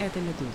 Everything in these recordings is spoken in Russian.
Это «Медуза».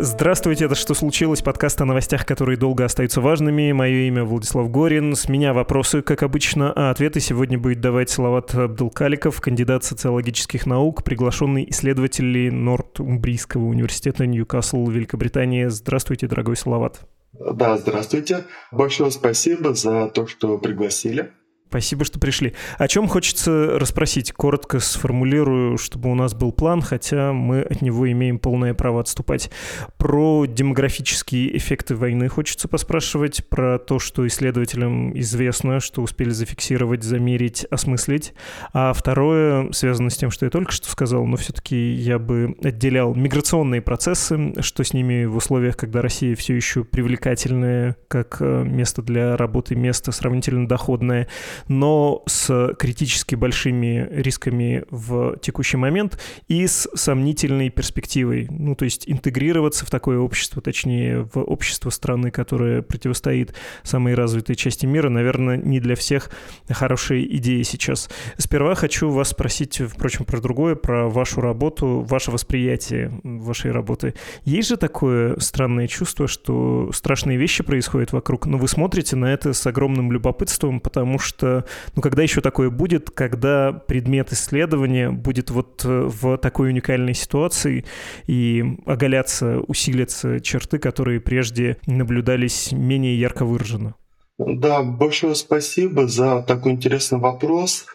Здравствуйте, это «Что случилось?» Подкаст о новостях, которые долго остаются важными. Мое имя Владислав Горин. С меня вопросы, как обычно, а ответы сегодня будет давать Салават Абдулкаликов, кандидат социологических наук, приглашенный исследователь Нортумбрийского университета Ньюкасл, Великобритания. Здравствуйте, дорогой Салават. Да, здравствуйте. Большое спасибо за то, что пригласили. Спасибо, что пришли. О чем хочется расспросить? Коротко сформулирую, чтобы у нас был план, хотя мы от него имеем полное право отступать. Про демографические эффекты войны хочется поспрашивать, про то, что исследователям известно, что успели зафиксировать, замерить, осмыслить. А второе связано с тем, что я только что сказал, но все-таки я бы отделял миграционные процессы, что с ними в условиях, когда Россия все еще привлекательная как э, место для работы, место сравнительно доходное, но с критически большими рисками в текущий момент и с сомнительной перспективой. Ну, то есть интегрироваться в такое общество, точнее, в общество страны, которое противостоит самой развитой части мира, наверное, не для всех хорошая идея сейчас. Сперва хочу вас спросить, впрочем, про другое, про вашу работу, ваше восприятие вашей работы. Есть же такое странное чувство, что страшные вещи происходят вокруг, но вы смотрите на это с огромным любопытством, потому что ну, когда еще такое будет, когда предмет исследования будет вот э, в такой уникальной ситуации и оголятся, усилятся черты, которые прежде наблюдались менее ярко выраженно? Да, большое спасибо за такой интересный вопрос.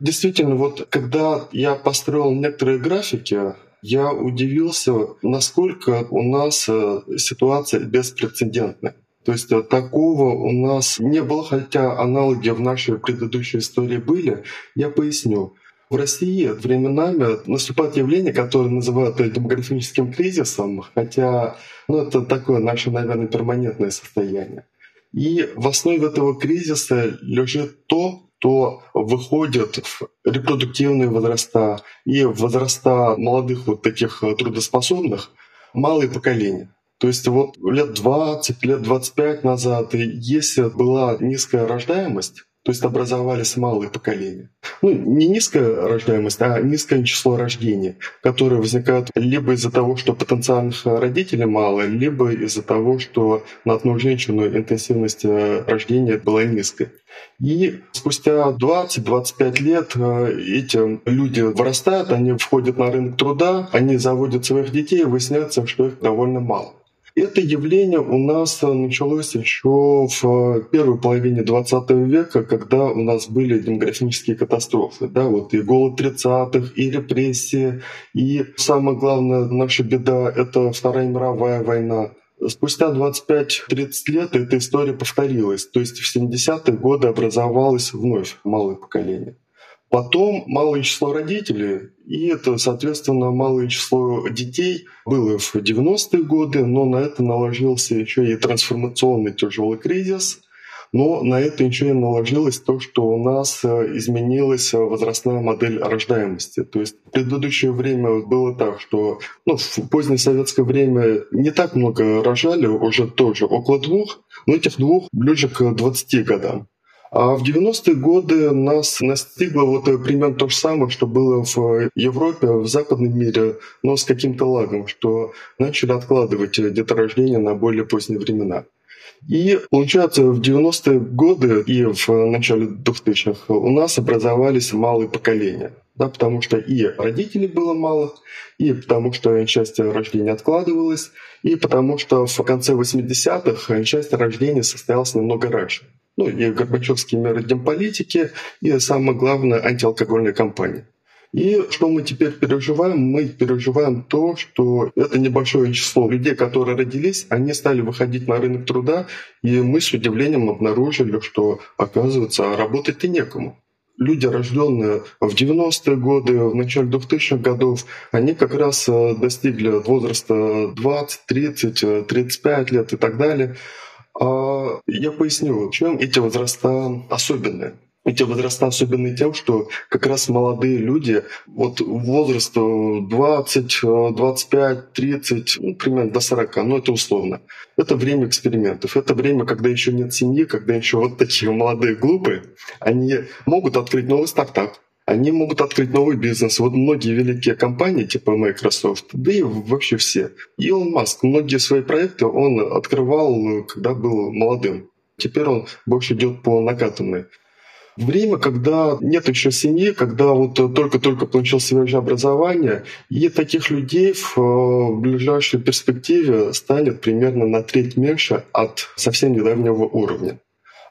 Действительно, вот когда я построил некоторые графики, я удивился, насколько у нас э, ситуация беспрецедентная. То есть э, такого у нас не было, хотя аналоги в нашей предыдущей истории были. Я поясню. В России временами наступает явление, которое называют демографическим кризисом, хотя ну, это такое наше, наверное, перманентное состояние. И в основе этого кризиса лежит то, что выходит в репродуктивные возраста и возраста молодых вот таких трудоспособных малые поколения. То есть вот лет 20, лет 25 назад, если была низкая рождаемость, то есть образовались малые поколения. Ну, не низкая рождаемость, а низкое число рождений, которые возникают либо из-за того, что потенциальных родителей мало, либо из-за того, что на одну женщину интенсивность рождения была низкой. И спустя 20-25 лет э, эти люди вырастают, они входят на рынок труда, они заводят своих детей, и выясняется, что их довольно мало. Это явление у нас началось еще в первой половине 20 века, когда у нас были демографические катастрофы. Да, вот и голод 30-х, и репрессии, и самое главное, наша беда — это Вторая мировая война. Спустя 25-30 лет эта история повторилась. То есть в 70-е годы образовалось вновь малое поколение. Потом малое число родителей, и это, соответственно, малое число детей было в 90-е годы, но на это наложился еще и трансформационный тяжелый кризис, но на это еще и наложилось то, что у нас э, изменилась возрастная модель рождаемости. То есть в предыдущее время было так, что ну, в позднее советское время не так много рожали, уже тоже около двух, но этих двух ближе к 20 годам. А в 90-е годы нас настигло вот примерно то же самое, что было в Европе, в западном мире, но с каким-то лагом, что начали откладывать деторождение на более поздние времена. И получается, в 90-е годы и в начале 2000-х у нас образовались малые поколения. Да, потому что и родителей было мало, и потому что часть рождения откладывалась, и потому что в конце 80-х часть рождения состоялась намного раньше ну, и Горбачевские меры демполитики, и самое главное, антиалкогольная кампания. И что мы теперь переживаем? Мы переживаем то, что это небольшое число людей, которые родились, они стали выходить на рынок труда, и мы с удивлением обнаружили, что, оказывается, работать-то некому. Люди, рожденные в 90-е годы, в начале 2000-х годов, они как раз э, достигли возраста 20, 30, 35 лет и так далее. А я поясню, чем эти возраста особенные. эти возраста особенны тем, что как раз молодые люди, вот возраст 20, 25, 30, ну, примерно до 40, ну это условно. Это время экспериментов. Это время, когда еще нет семьи, когда еще вот такие молодые глупые, они могут открыть новый стартап, они могут открыть новый бизнес. Вот многие великие компании, типа Microsoft, да и вообще все. Илон Маск, многие свои проекты он открывал, когда был молодым. Теперь он больше идет по накатанной. Время, когда нет еще семьи, когда вот только-только получил свое образование, и таких людей в э, ближайшей перспективе станет примерно на треть меньше от совсем недавнего уровня.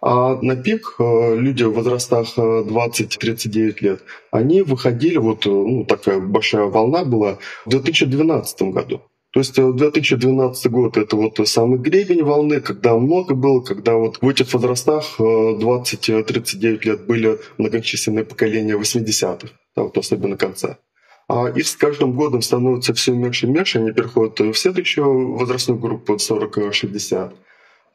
А на пик э, люди в возрастах 20-39 э, лет, они выходили, вот ну, такая большая волна была в 2012 году. То есть 2012 э, год – это вот самый гребень волны, когда много было, когда вот в этих возрастах 20-39 э, лет были многочисленные поколения 80-х, да, вот особенно конца. А их с каждым годом становится все меньше и меньше, они переходят в следующую возрастную группу 40-60.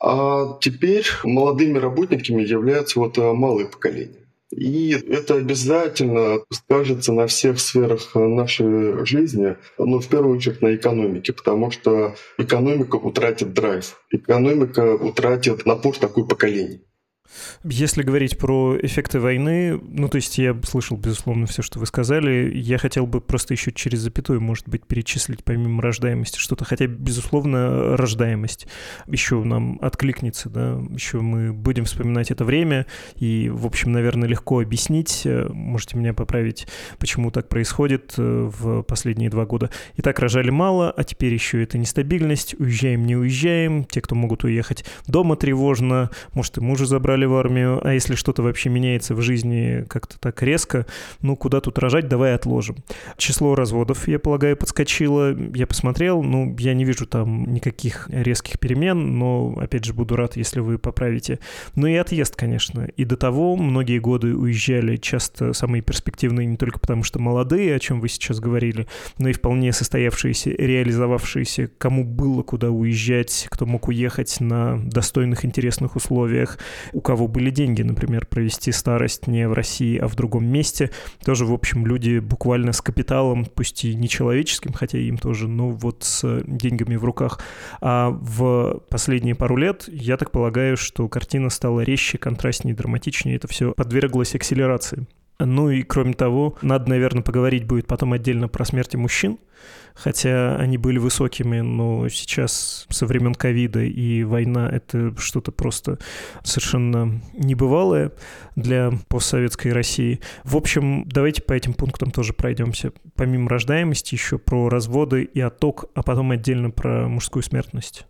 А теперь молодыми работниками являются вот э, малые поколения. И это обязательно скажется на всех сферах нашей жизни, но в первую очередь на экономике, потому что экономика утратит драйв, экономика утратит напор такой поколений. Если говорить про эффекты войны, ну, то есть я слышал, безусловно, все, что вы сказали. Я хотел бы просто еще через запятую, может быть, перечислить помимо рождаемости что-то. Хотя, безусловно, рождаемость еще нам откликнется, да, еще мы будем вспоминать это время. И, в общем, наверное, легко объяснить, можете меня поправить, почему так происходит э, в последние два года. И так рожали мало, а теперь еще это нестабильность. Уезжаем, не уезжаем. Те, кто могут уехать дома, тревожно. Может, и мужа забрали в армию, а если что-то вообще меняется в жизни как-то так резко, ну куда тут рожать, давай отложим. Число разводов, я полагаю, подскочило. Я посмотрел, ну я не вижу там никаких резких перемен, но опять же буду рад, если вы поправите. Ну и отъезд, конечно. И до того многие годы уезжали часто самые перспективные не только потому, что молодые, о чем вы сейчас говорили, но и вполне состоявшиеся, реализовавшиеся, кому было куда уезжать, кто мог уехать на достойных, интересных условиях, у кого были деньги, например, провести старость не в России, а в другом месте. Тоже, в общем, люди буквально с капиталом, пусть и не человеческим, хотя им тоже, но вот с деньгами в руках. А в последние пару лет, я так полагаю, что картина стала резче, контрастнее, драматичнее. Это все подверглось акселерации. Ну и кроме того, надо, наверное, поговорить будет потом отдельно про смерти мужчин, хотя они были высокими, но сейчас со времен ковида и война — это что-то просто совершенно небывалое для постсоветской России. В общем, давайте по этим пунктам тоже пройдемся. Помимо рождаемости еще про разводы и отток, а потом отдельно про мужскую смертность.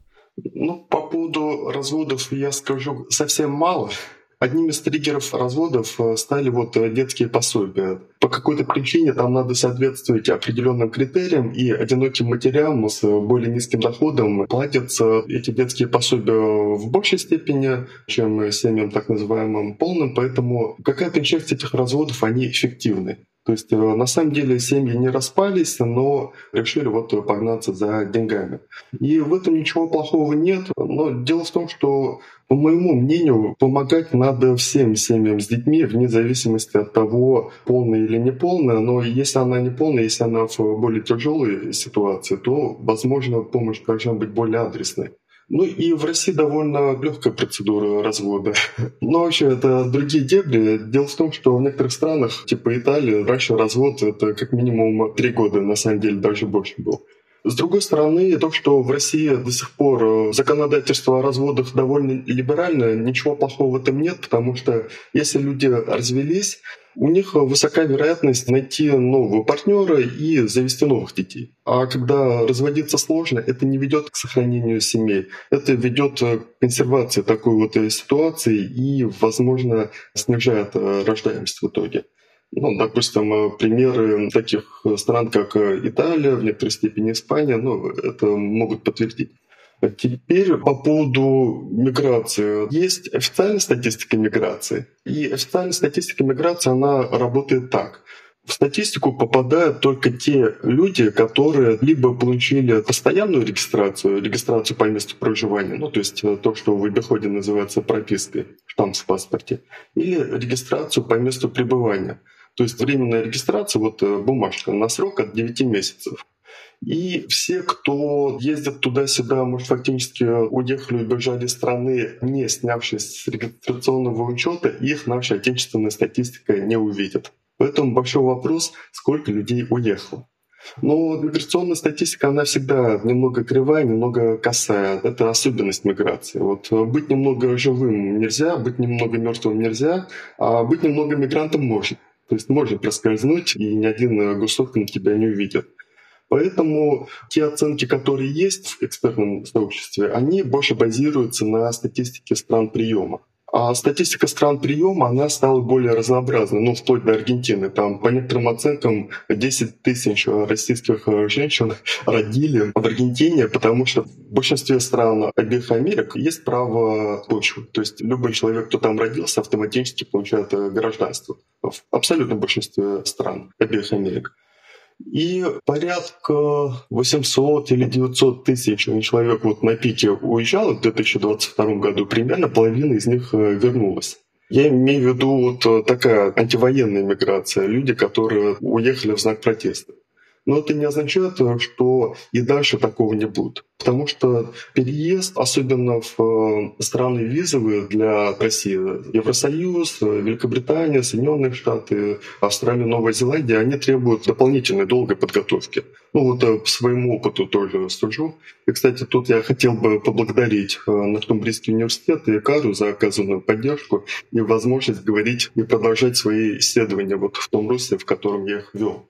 Ну, по поводу разводов я скажу совсем мало. Одним из триггеров разводов э, стали вот э, детские пособия. По какой-то причине там надо соответствовать определенным критериям, и одиноким матерям с более низким доходом платятся эти детские пособия в большей степени, чем семьям так называемым полным, поэтому какая-то часть этих разводов, они эффективны. То есть э, на самом деле семьи не распались, но решили вот погнаться за деньгами. И в этом ничего плохого нет. Но дело в том, что, по моему мнению, помогать надо всем семьям с детьми, вне зависимости от того, полная или не полная. Но если она не полная, если она в более тяжелой ситуации, то, возможно, помощь должна быть более адресной. Ну и в России довольно легкая процедура развода. Но вообще это другие дебри. Дело в том, что в некоторых странах, типа Италии, раньше развод это как минимум три года, на самом деле даже больше был. С другой стороны, то, что в России до сих пор законодательство о разводах довольно либеральное, ничего плохого в этом нет, потому что если люди развелись, у них высока вероятность найти нового партнера и завести новых детей. А когда разводиться сложно, это не ведет к сохранению семей. Это ведет к консервации такой вот ситуации и, возможно, снижает рождаемость в итоге. Ну, допустим, примеры таких стран, как Италия, в некоторой степени Испания, ну, это могут подтвердить. Теперь по поводу миграции. Есть официальная статистика миграции. И официальная статистика миграции, она работает так. в статистику попадают только те люди, которые либо получили постоянную регистрацию, регистрацию по месту проживания, ну то есть э, то, что в обиходе называется пропиской, штамп в паспорте, или регистрацию по месту пребывания. То есть временная регистрация, вот э, бумажка на срок от 9 месяцев. И все, кто ездит туда-сюда, может, фактически уехали, убежали из страны, не снявшись с регистрационного учета, их наша отечественная статистика не увидит. Поэтому большой вопрос, сколько людей уехало. Но миграционная статистика, она всегда немного кривая, немного косая. Это особенность миграции. Вот быть немного живым нельзя, быть немного мертвым нельзя, а быть немного мигрантом можно. То есть можно проскользнуть, и ни один госорган тебя не увидит. Поэтому те оценки, которые есть в экспертном сообществе, они больше базируются на статистике стран приема. А статистика стран приема, она стала более разнообразной, ну, вплоть до Аргентины. Там, по некоторым оценкам, 10 тысяч российских женщин родили в Аргентине, потому что в большинстве стран обеих Америк есть право почвы. То есть любой человек, кто там родился, автоматически получает гражданство. В абсолютном большинстве стран обеих Америк. И порядка 800 или 900 тысяч человек вот на пике уезжало в 2022 году, примерно половина из них э, вернулась. Я имею в виду вот э, такая антивоенная миграция, люди, которые уехали в знак протеста. Но это не означает, что и дальше такого не будет. Потому что переезд, особенно в э, страны визовые для России, Евросоюз, Великобритания, Соединенные Штаты, Австралия, Новая Зеландия, они требуют дополнительной долгой подготовки. Ну вот э, по своему опыту тоже сужу. И, кстати, тут я хотел бы поблагодарить э, Нортумбрийский университет и КАРУ за оказанную поддержку и возможность говорить и продолжать свои исследования вот в том русле, в котором я их вел.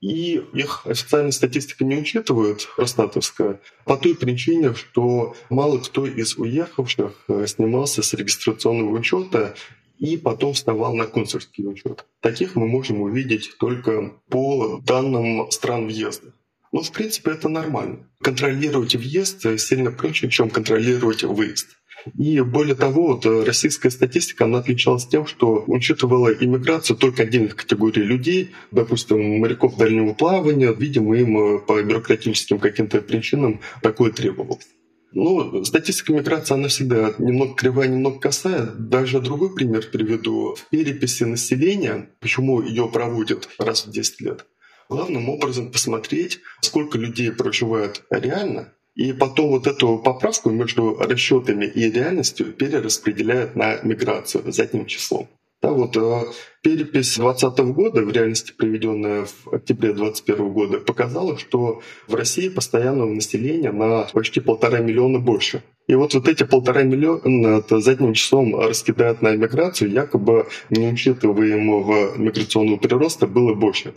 И их официальная статистика не учитывает, Росстатовская, по той причине, что мало кто из уехавших э, снимался с регистрационного учета и потом вставал на консульский учет. Таких мы можем увидеть только по данным стран въезда. Ну, в принципе, это нормально. Контролировать въезд сильно проще, чем контролировать выезд. И более того, вот э, российская статистика, она отличалась тем, что учитывала иммиграцию только отдельных категорий людей, допустим, моряков дальнего плавания, видимо, им э, по бюрократическим каким-то причинам такое требовалось. Ну, статистика миграции, она всегда немного кривая, немного косая. Даже другой пример приведу. В переписи населения, почему ее проводят раз в 10 лет, главным образом посмотреть, сколько людей проживает реально и потом вот эту поправку между расчетами и реальностью перераспределяют на миграцию задним числом. Да, вот э, перепись 2020 года, в реальности проведенная в октябре 2021 года, показала, что в России постоянного населения на почти полтора миллиона больше. И вот, вот эти полтора миллиона задним числом раскидают на миграцию, якобы неучитываемого миграционного прироста было больше.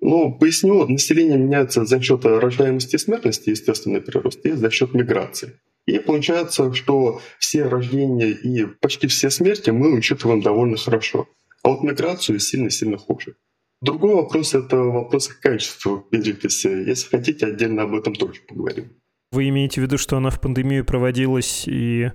Ну, поясню, население меняется за счет рождаемости и смертности, естественный прирост, и за счет миграции. И получается, что все рождения и почти все смерти мы учитываем довольно хорошо. А вот миграцию сильно-сильно хуже. Другой вопрос — это вопрос качества переписи. Если хотите, отдельно об этом тоже поговорим. Вы имеете в виду, что она в пандемию проводилась, и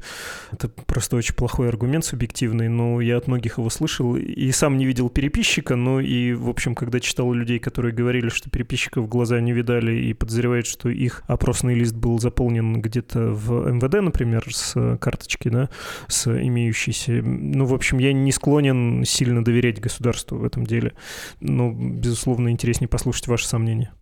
это просто очень плохой аргумент субъективный, но я от многих его слышал, и сам не видел переписчика, но и, в общем, когда читал людей, которые говорили, что переписчиков в глаза не видали и подозревают, что их опросный лист был заполнен где-то в МВД, например, с карточки, да, с имеющейся. Ну, в общем, я не склонен сильно доверять государству в этом деле, но, безусловно, интереснее послушать ваши сомнения.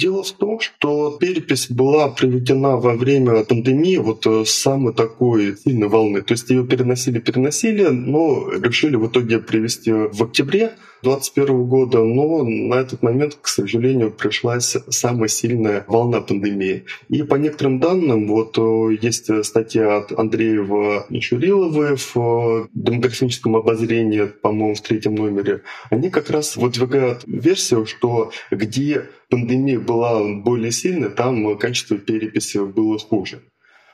Дело в том, что перепись была проведена во время пандемии вот э, самой такой сильной волны. То есть ее переносили, переносили, но решили в итоге привести в октябре 2021 года, но на этот момент, к сожалению, пришлась самая сильная волна пандемии. И по некоторым данным, вот э, есть статья от Андреева и Чуриловой в э, демографическом обозрении, по-моему, в третьем номере, они как раз выдвигают версию, что где пандемия была более сильной, там качество переписи было хуже.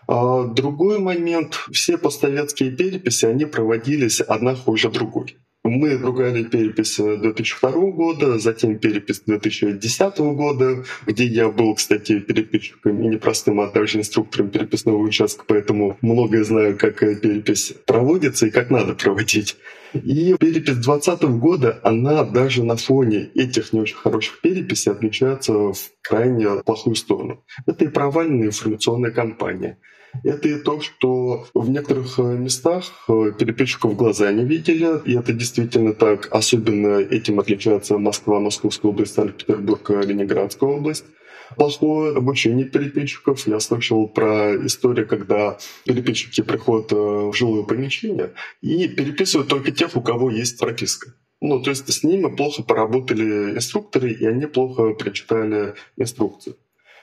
А другой момент, все постсоветские переписи, они проводились одна хуже другой. Мы ругали перепись 2002 года, затем перепись 2010 года, где я был, кстати, переписчиком и не простым, а также инструктором переписного участка, поэтому многое знаю, как перепись проводится и как надо проводить. И перепись 2020 года, она даже на фоне этих не очень хороших переписей отличается в крайне плохую сторону. Это и провальная информационная кампания. Это и то, что в некоторых э, местах э, переписчиков глаза не видели, и это действительно так. Особенно этим отличается Москва, Московская область, Санкт-Петербург, Ленинградская область плохое обучение переписчиков. Я слышал про историю, когда переписчики приходят э, в жилое помещение и переписывают только тех, у кого есть прописка. Ну, то есть с ними плохо поработали инструкторы, и они плохо прочитали инструкцию.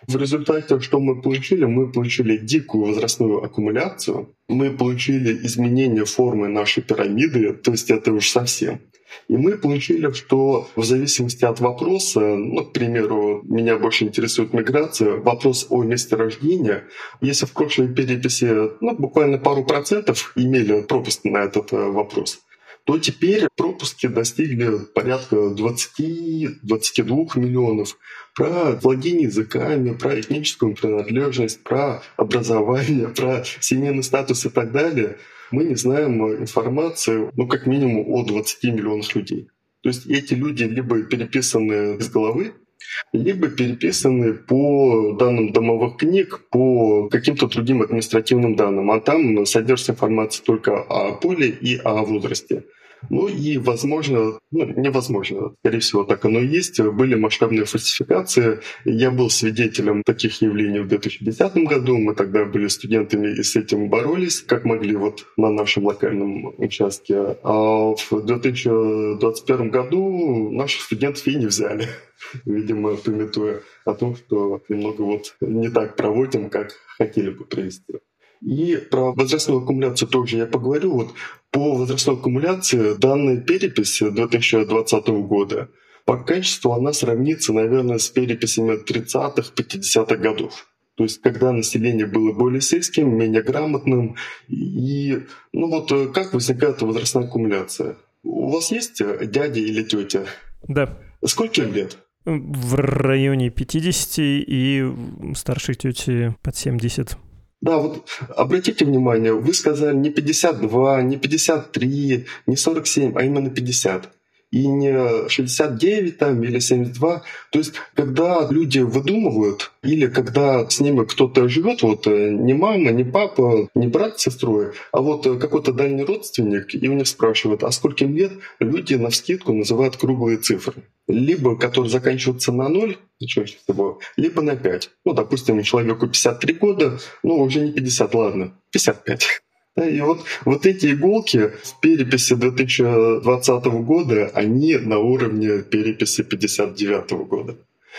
В результате, что мы получили? Мы получили дикую возрастную аккумуляцию, мы получили изменение формы нашей пирамиды, то есть это уж совсем. И мы получили, что в зависимости от вопроса, ну, к примеру, меня больше интересует миграция, вопрос о месте рождения, если в прошлой переписи ну, буквально пару процентов имели пропуск на этот э, вопрос, то теперь пропуски достигли порядка 20-22 миллионов. Про владение языками, про этническую принадлежность, про образование, про семейный статус и так далее – мы не знаем информацию, ну, как минимум, о 20 миллионах людей. То есть эти люди либо переписаны из головы, либо переписаны по данным домовых книг, по каким-то другим административным данным. А там содержится информация только о поле и о возрасте. Ну и, возможно, ну, невозможно, скорее всего, так оно и есть, были масштабные фальсификации. Я был свидетелем таких явлений в 2010 году. Мы тогда были студентами и с этим боролись, как могли вот на нашем локальном участке. А в 2021 году наших студентов и не взяли видимо, пометуя о том, что немного вот не так проводим, как хотели бы провести. И про возрастную аккумуляцию тоже я поговорю. Вот по возрастной аккумуляции данная перепись 2020 года по качеству она сравнится, наверное, с переписями 30-х, 50-х годов. То есть, когда население было более сельским, менее грамотным. И, ну вот, как возникает возрастная аккумуляция? У вас есть дядя или тетя? Да. Сколько им лет? В районе 50 и старшей тети под 70. Да, вот обратите внимание, вы сказали не 52, не 53, не 47, а именно 50 и не 69 там, или 72. То есть, когда люди выдумывают, или когда с ними кто-то живет, вот э, не мама, не папа, не брат с сестрой, а вот э, какой-то дальний родственник, и у них спрашивают, а сколько им лет, люди на вскидку называют круглые цифры. Либо которые заканчиваются на ноль, либо на 5. Ну, допустим, человеку 53 года, ну, уже не 50, ладно, 55. И вот, вот эти иголки в переписи 2020 года, они на уровне переписи 59 года.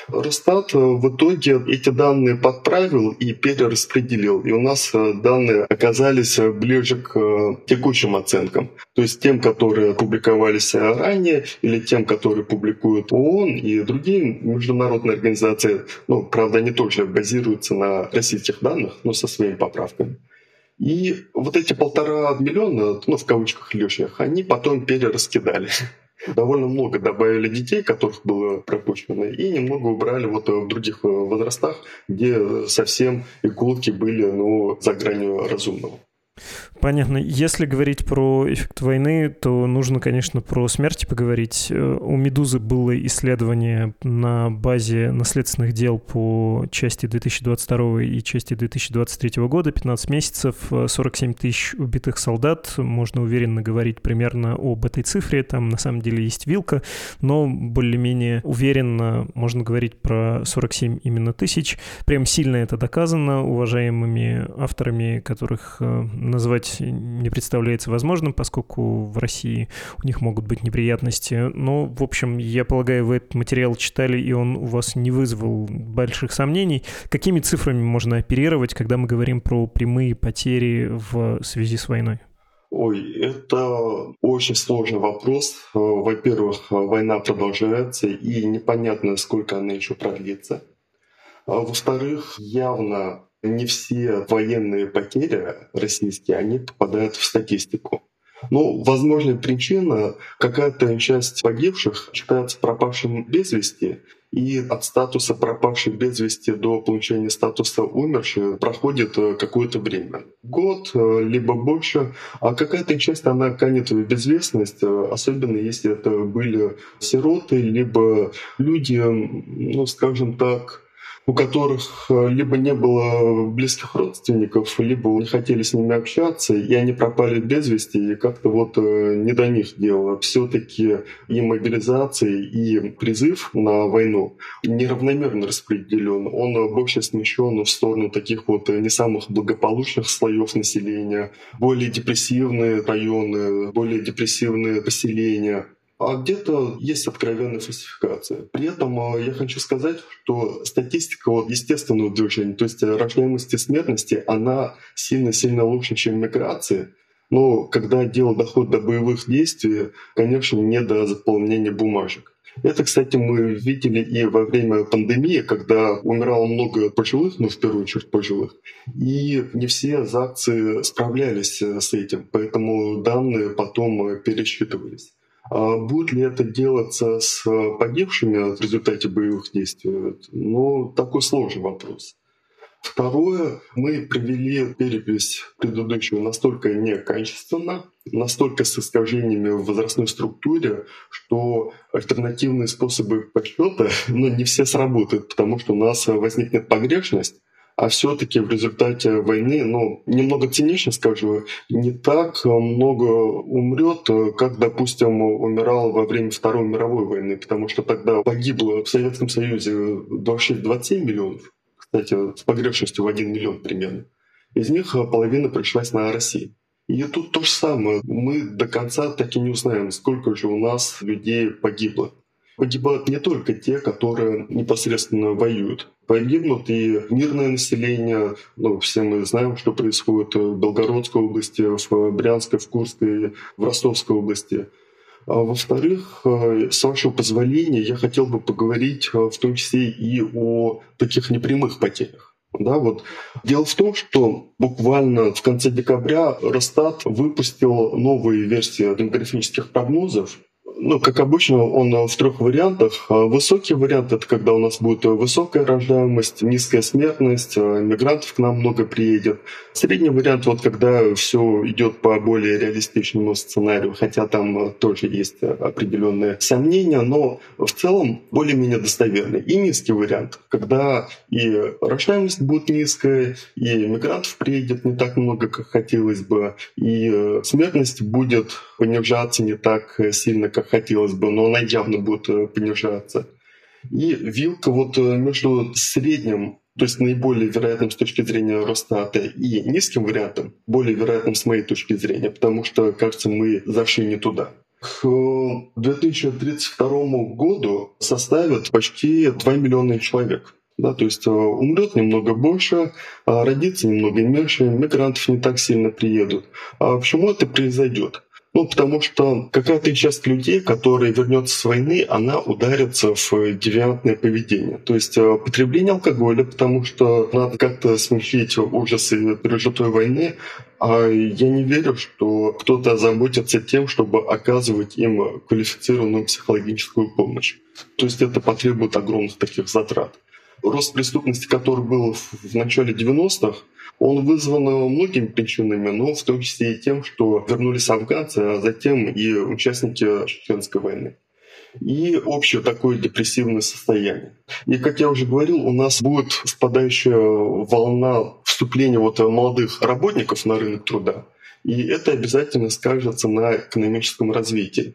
Росстат в итоге эти данные подправил и перераспределил. И у нас э, данные оказались ближе к э, текущим оценкам. То есть тем, которые публиковались ранее, или тем, которые публикуют ООН и другие международные организации. Ну, правда, они тоже базируются на российских данных, но со своими поправками. И вот эти полтора миллиона, ну, в кавычках лишних, они потом перераскидали. Довольно много добавили детей, которых было пропущено, и немного убрали вот в других возрастах, где совсем иголки были ну, за гранью разумного. Понятно. Если говорить про эффект войны, то нужно, конечно, про смерти поговорить. Э, у «Медузы» было исследование на базе наследственных дел по части 2022 и части 2023 года, 15 месяцев, 47 э, тысяч убитых солдат. Можно уверенно говорить примерно об этой цифре. Там на самом деле есть вилка, но более-менее уверенно можно говорить про 47 именно тысяч. Прям сильно это доказано уважаемыми авторами, которых э, назвать не представляется возможным, поскольку в России у них могут быть неприятности. Но, в общем, я полагаю, вы этот материал читали, и он у вас не вызвал больших сомнений. Какими цифрами можно оперировать, когда мы говорим про прямые потери в связи с войной? Ой, это очень сложный вопрос. Во-первых, война продолжается, и непонятно, сколько она еще продлится. А во-вторых, явно не все военные потери российские, они попадают в статистику. Ну, возможная причина, какая-то часть погибших считается пропавшим без вести, и от статуса пропавший без вести до получения статуса умерший проходит э, какое-то время. год, э, либо больше, а какая-то часть, она канет в безвестность, э, особенно если это были сироты, либо люди, ну, скажем так, у которых э, либо не было близких родственников, либо не хотели с ними общаться, и они пропали без вести, и как-то вот э, не до них дело. Все-таки и мобилизация, и призыв на войну неравномерно распределен. Он больше смещен в сторону таких вот не самых благополучных слоев населения, более депрессивные районы, более депрессивные поселения а где-то есть откровенная фальсификация. При этом э, я хочу сказать, что статистика вот естественного движения, то есть рождаемости и смертности, она сильно-сильно лучше, чем миграции. Но когда дело доходит до боевых действий, конечно, не до заполнения бумажек. Это, кстати, мы видели и во время пандемии, когда умирало много пожилых, ну, в первую очередь пожилых, и не все акции справлялись э, с этим, поэтому данные потом пересчитывались. А будет ли это делаться с погибшими в результате боевых действий? Ну, такой сложный вопрос. Второе, мы провели перепись предыдущую настолько некачественно, настолько с искажениями в возрастной структуре, что альтернативные способы подсчета ну, не все сработают, потому что у нас возникнет погрешность, а все-таки в результате войны, ну, немного цинично скажу, не так много умрет, как, допустим, умирал во время Второй мировой войны, потому что тогда погибло в Советском Союзе 26-27 миллионов, кстати, с погрешностью в 1 миллион примерно. Из них половина пришлась на Россию. И тут то же самое. Мы до конца так и не узнаем, сколько же у нас людей погибло. Погибают не только те, которые непосредственно воюют. Погибнут и мирное население. Ну, все мы знаем, что происходит в Белгородской области, в Брянской, в Курской, в Ростовской области. А во-вторых, э, с вашего позволения, я хотел бы поговорить э, в том числе и о таких непрямых потерях. Да, вот. Дело в том, что буквально в конце декабря Росстат выпустил новые версии демографических прогнозов, ну, как обычно, он в трех вариантах. А высокий вариант — это когда у нас будет высокая рождаемость, низкая смертность, мигрантов к нам много приедет. Средний вариант, вот когда все идет по более реалистичному сценарию, хотя там тоже есть определенные сомнения, но в целом более-менее достоверный. И низкий вариант, когда и рождаемость будет низкая, и мигрантов приедет не так много, как хотелось бы, и смертность будет понижаться не так сильно, как хотелось бы, но она явно будет э, понижаться. И вилка вот э, между средним, то есть наиболее вероятным с точки зрения Росстата и низким вариантом, более вероятным с моей точки зрения, потому что, кажется, мы зашли не туда. К 2032 году составит почти 2 миллиона человек. Да, то есть э, умрет немного больше, а родится немного меньше, мигрантов не так сильно приедут. А почему это произойдет? Ну, потому что какая-то часть людей, которая вернется с войны, она ударится в девиантное поведение. То есть э, потребление алкоголя, потому что надо как-то смягчить ужасы пережитой войны, а я не верю, что кто-то заботится тем, чтобы оказывать им квалифицированную психологическую помощь. То есть это потребует огромных таких затрат. Рост преступности, который был в начале 90-х, он вызван многими причинами, но в том числе и тем, что вернулись афганцы, а затем и участники Чеченской войны и общее такое депрессивное состояние. И, как я уже говорил, у нас будет спадающая волна вступления вот молодых работников на рынок труда, и это обязательно скажется на экономическом развитии.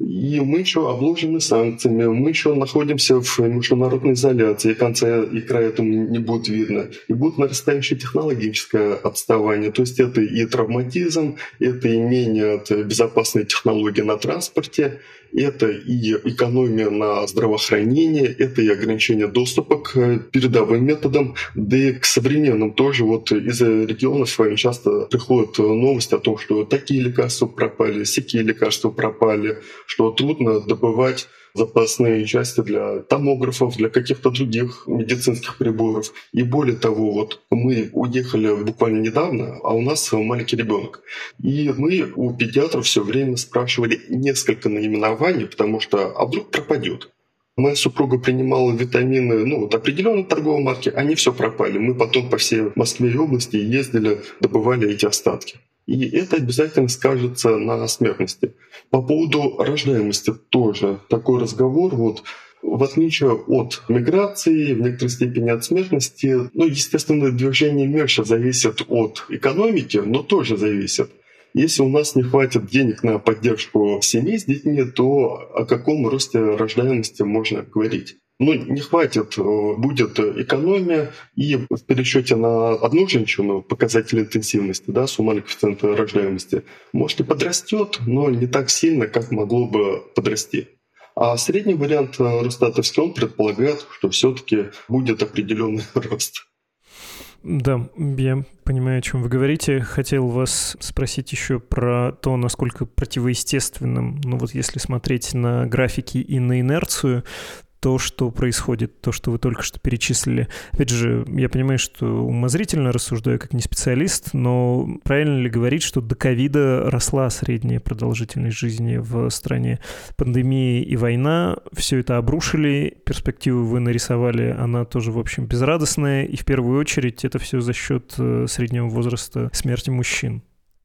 И мы еще обложены санкциями, мы еще находимся в международной изоляции, конца и края этому не будет видно. И будет нарастающее технологическое отставание. То есть это и травматизм, это и менее безопасные технологии на транспорте, это и экономия на здравоохранение, это и ограничение доступа к передовым методам, да и к современным тоже. Вот из регионов часто приходят новости о том, что такие лекарства пропали, всякие лекарства пропали, что трудно добывать запасные части для томографов, для каких-то других медицинских приборов. И более того, вот мы уехали буквально недавно, а у нас маленький ребенок. И мы у педиатров все время спрашивали несколько наименований, потому что а вдруг пропадет? Моя супруга принимала витамины, ну, вот определенной торговой марки, они все пропали. Мы потом по всей Москве и области ездили, добывали эти остатки. И это обязательно скажется на смертности. По поводу рождаемости тоже такой разговор. Вот в отличие от миграции, в некоторой степени от смертности, ну, естественно, движение меньше зависит от экономики, но тоже зависит. Если у нас не хватит денег на поддержку семей с детьми, то о каком росте рождаемости можно говорить? Ну, не хватит, э, будет экономия, и в пересчете на одну женщину показатель интенсивности, да, суммарный коэффициент рождаемости, может и подрастет, но не так сильно, как могло бы подрасти. А средний вариант э, Росстатовский, он предполагает, что все-таки будет определенный рост. Да, я понимаю, о чем вы говорите. Хотел вас спросить еще про то, насколько противоестественным, ну вот если смотреть на графики и на инерцию, то, что происходит, то, что вы только что перечислили. Опять же, я понимаю, что умозрительно рассуждаю как не специалист, но правильно ли говорить, что до ковида росла средняя продолжительность жизни в стране? Пандемия и война все это обрушили, перспективу вы нарисовали, она тоже, в общем, безрадостная, и в первую очередь это все за счет э, среднего возраста смерти мужчин.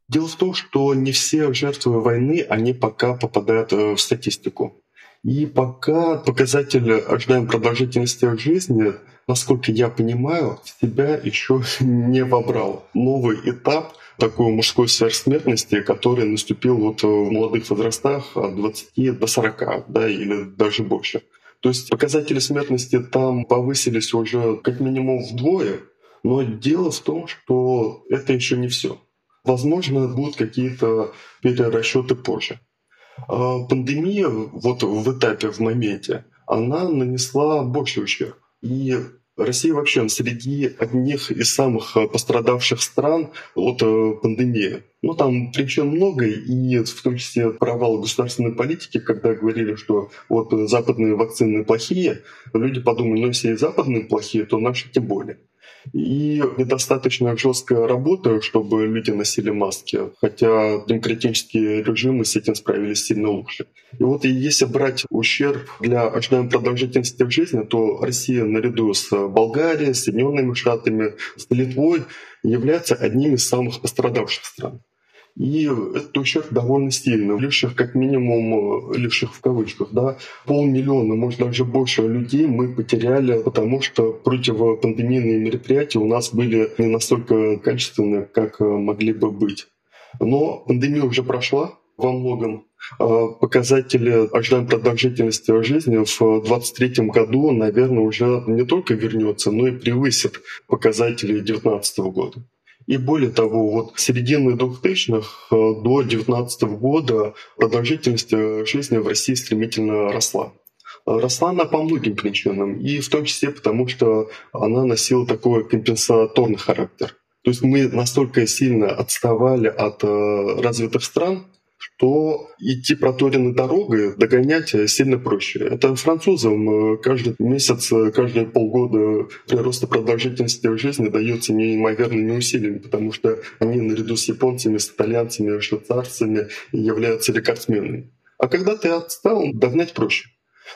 Дело в том, что не все жертвы войны, они пока попадают э, в статистику. И пока показатель ожидаемой продолжительности жизни, насколько я понимаю, себя еще не вобрал. Новый этап такой мужской сверхсмертности, который наступил вот в молодых возрастах от 20 до 40, да, или даже больше. То есть показатели смертности там повысились уже как минимум вдвое, но дело в том, что это еще не все. Возможно, будут какие-то перерасчеты позже. А, пандемия вот в этапе, в моменте, она нанесла больший ущерб. И Россия вообще среди одних из самых пострадавших стран от э, пандемии. Ну, там причин много, и в том числе провал государственной политики, когда говорили, что вот западные вакцины плохие, люди подумали, ну, если и западные плохие, то наши тем более и недостаточно жесткая работа, чтобы люди носили маски, хотя демократические режимы с этим справились сильно лучше. И вот если брать ущерб для ожидаемой продолжительности жизни, то Россия наряду с Болгарией, Соединенными Штатами, с Литвой является одним из самых пострадавших стран. И этот ущерб довольно сильный. Лишних как минимум, лишних в кавычках, да, полмиллиона, может даже больше людей мы потеряли, потому что противопандемийные мероприятия у нас были не настолько качественные, как могли бы быть. Но пандемия уже прошла во многом. А показатели ожидаемой продолжительности жизни в 2023 году, наверное, уже не только вернется, но и превысит показатели 2019 года. И более того, вот с середины 2000-х э, до 2019 года продолжительность э, жизни в России стремительно росла. Росла она по многим причинам, и в том числе потому, что она носила такой компенсаторный характер. То есть мы настолько сильно отставали от э, развитых стран, то идти проторенной дорогой догонять сильно проще. Это французам э, каждый месяц, э, каждые полгода прироста продолжительности жизни дается неимоверными усилиями, потому что они наряду с японцами, с итальянцами, швейцарцами являются рекордсменами. А когда ты отстал, догнать проще.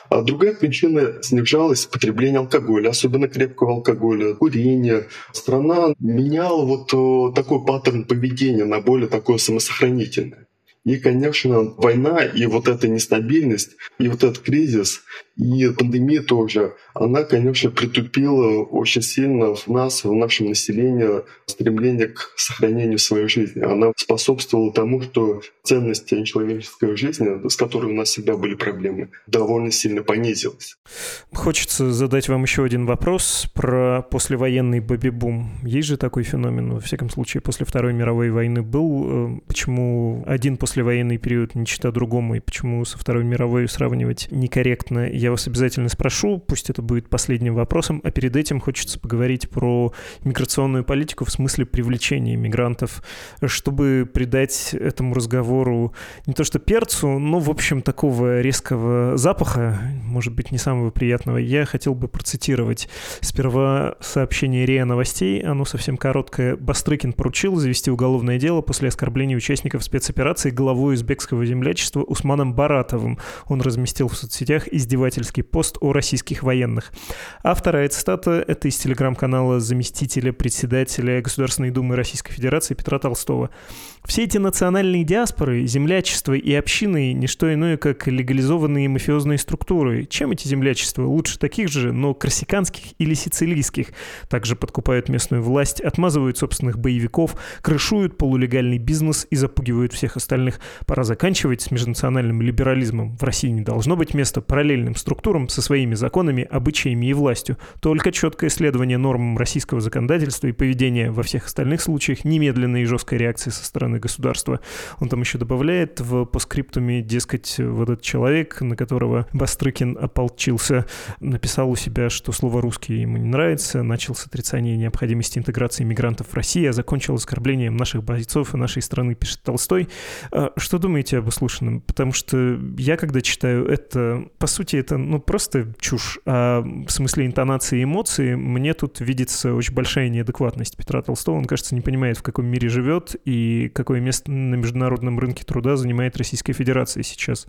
А другая причина снижалось потребление алкоголя, особенно крепкого алкоголя, курение. Страна меняла вот э, такой паттерн поведения на более такое самосохранительное. И, конечно, война и вот эта нестабильность, и вот этот кризис, и пандемия тоже, она, конечно, притупила очень сильно в нас, в нашем населении стремление к сохранению своей жизни. Она способствовала тому, что ценность человеческой жизни, с которой у нас всегда были проблемы, довольно сильно понизилась. Хочется задать вам еще один вопрос про послевоенный бэби-бум. Есть же такой феномен, во всяком случае, после Второй мировой войны был. Э, почему один послевоенный период не чита другому, и почему со Второй мировой сравнивать некорректно? Я вас обязательно спрошу, пусть это будет последним вопросом, а перед этим хочется поговорить про миграционную политику в смысле привлечения мигрантов, чтобы придать этому разговору не то что перцу, но, в общем, такого резкого запаха, может быть, не самого приятного, я хотел бы процитировать сперва сообщение РИА Новостей, оно совсем короткое. Бастрыкин поручил завести уголовное дело после оскорбления участников спецоперации главой узбекского землячества Усманом Баратовым. Он разместил в соцсетях издевательский пост о российских военных. А вторая цитата — это из телеграм-канала заместителя председателя Государственной Думы Российской Федерации Петра Толстого. Все эти национальные диаспоры, землячество и общины — не что иное, как легализованные мафиозные структуры. Чем эти землячества? Лучше таких же, но корсиканских или сицилийских. Также подкупают местную власть, отмазывают собственных боевиков, крышуют полулегальный бизнес и запугивают всех остальных. Пора заканчивать с межнациональным либерализмом. В России не должно быть места параллельным структурам со своими законами, обычаями и властью. Только четкое следование нормам российского законодательства и поведения во всех остальных случаях, немедленная и жесткая реакция со стороны государства. Он там еще добавляет в постскриптуме, дескать, вот этот человек, на которого Бастрыкин ополчился, написал у себя, что слово «русский» ему не нравится, начал с отрицания необходимости интеграции мигрантов в Россию, а закончил оскорблением наших бойцов и нашей страны, пишет Толстой. А что думаете об услышанном? Потому что я, когда читаю это, по сути, это ну просто чушь. А в смысле интонации и эмоции мне тут видится очень большая неадекватность Петра Толстого. Он, кажется, не понимает, в каком мире живет и какое место на международном рынке труда занимает Российская Федерация сейчас.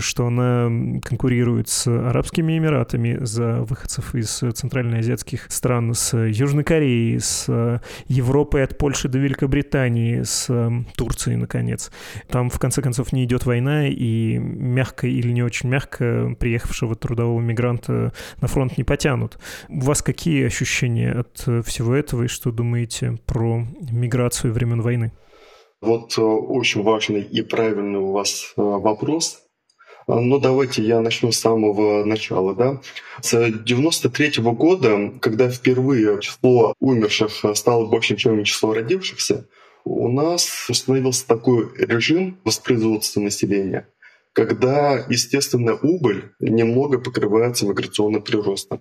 Что она конкурирует с Арабскими Эмиратами за выходцев из центральноазиатских стран, с Южной Кореей, с Европой от Польши до Великобритании, с Турцией, наконец. Там, в конце концов, не идет война, и мягко или не очень мягко приехавшего трудового мигранта на фронт не потянут. У вас какие ощущения от всего этого, и что думаете про миграцию времен войны? Вот э, очень важный и правильный у вас э, вопрос. Ну, давайте я начну с самого начала. Да? С 93 -го года, когда впервые число умерших стало больше, чем число родившихся, у нас установился такой режим воспроизводства населения, когда естественная убыль немного покрывается миграционным приростом.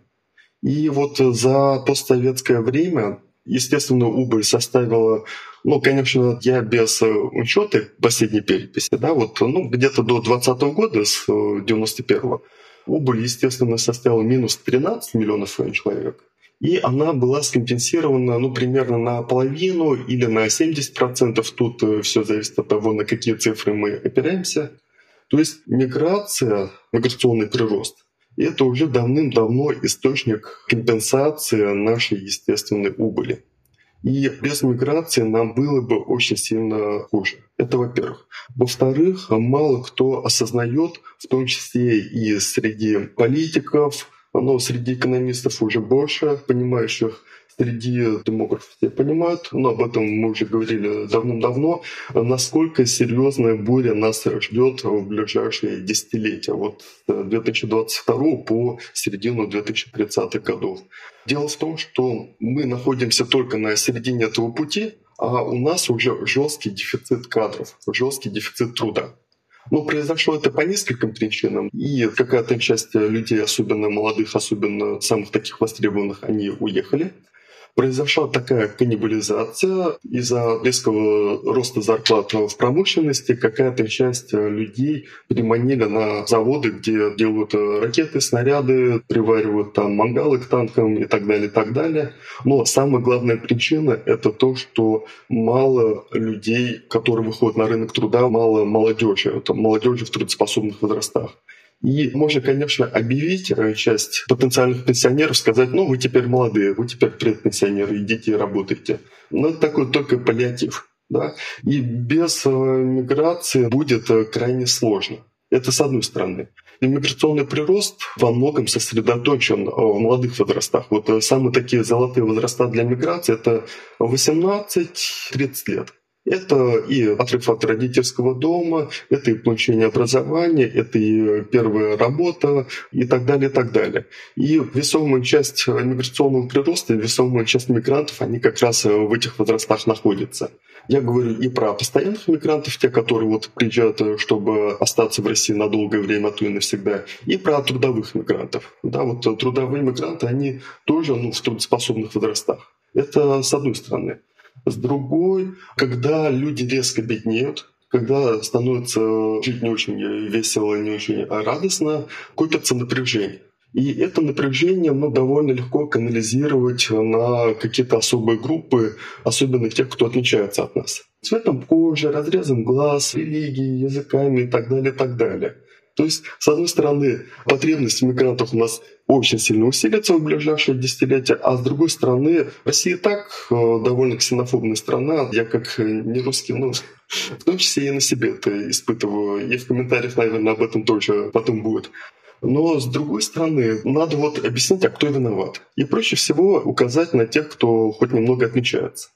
И вот за постсоветское время естественную убыль составила, ну, конечно, я без учета последней переписи, да, вот, ну, где-то до 2020 года, с 91 убыль, естественно, составила минус 13 миллионов человек. И она была скомпенсирована ну, примерно на половину или на 70%. Тут э, все зависит от того, на какие цифры мы опираемся. То есть миграция, миграционный прирост — это уже давным-давно источник компенсации нашей естественной убыли. И без миграции нам было бы очень сильно хуже. Это во-первых. Во-вторых, мало кто осознает, в том числе и среди политиков, но среди экономистов уже больше понимающих, среди демографов все понимают, но об этом мы уже говорили давным-давно, насколько серьезная буря нас ждет в ближайшие десятилетия, вот с 2022 по середину 2030-х годов. Дело в том, что мы находимся только на середине этого пути, а у нас уже жесткий дефицит кадров, жесткий дефицит труда. Но произошло это по нескольким причинам. И какая-то часть людей, особенно молодых, особенно самых таких востребованных, они уехали произошла такая каннибализация из-за резкого роста зарплат в промышленности. Какая-то часть людей переманили на заводы, где делают ракеты, снаряды, приваривают там мангалы к танкам и так далее, и так далее. Но самая главная причина — это то, что мало людей, которые выходят на рынок труда, мало молодежи, это молодежи в трудоспособных возрастах. И можно, конечно, объявить э, часть потенциальных пенсионеров, сказать, ну, вы теперь молодые, вы теперь предпенсионеры, идите и работайте. Но это такой только паллиатив. Да? И без э, миграции будет э, крайне сложно. Это с одной стороны. Иммиграционный прирост во многом сосредоточен в молодых возрастах. Вот самые такие золотые возраста для миграции — это 18-30 лет. Это и отрыв от родительского дома, это и получение образования, это и первая работа и так далее, и так далее. И весомая часть миграционного прироста, весомая часть мигрантов, они как раз в этих возрастах находятся. Я говорю и про постоянных мигрантов, те, которые вот приезжают, чтобы остаться в России на долгое время, а то и навсегда, и про трудовых мигрантов. Да, вот трудовые мигранты, они тоже ну, в трудоспособных возрастах. Это с одной стороны. С другой, когда люди резко беднеют, когда становится жить не очень весело, не очень радостно, копится напряжение. И это напряжение ну, довольно легко канализировать на какие-то особые группы, особенно тех, кто отличается от нас. Цветом кожи, разрезом глаз, религией, языками и так далее, и так далее. То есть, с одной стороны, потребность в мигрантах у нас очень сильно усилится в ближайшие десятилетия, а с другой стороны, Россия так э, довольно ксенофобная страна. Я как не русский, ну, в том числе и на себе это испытываю. И в комментариях, наверное, об этом тоже потом будет. Но с другой стороны, надо вот объяснить, а кто виноват. И проще всего указать на тех, кто хоть немного отмечается.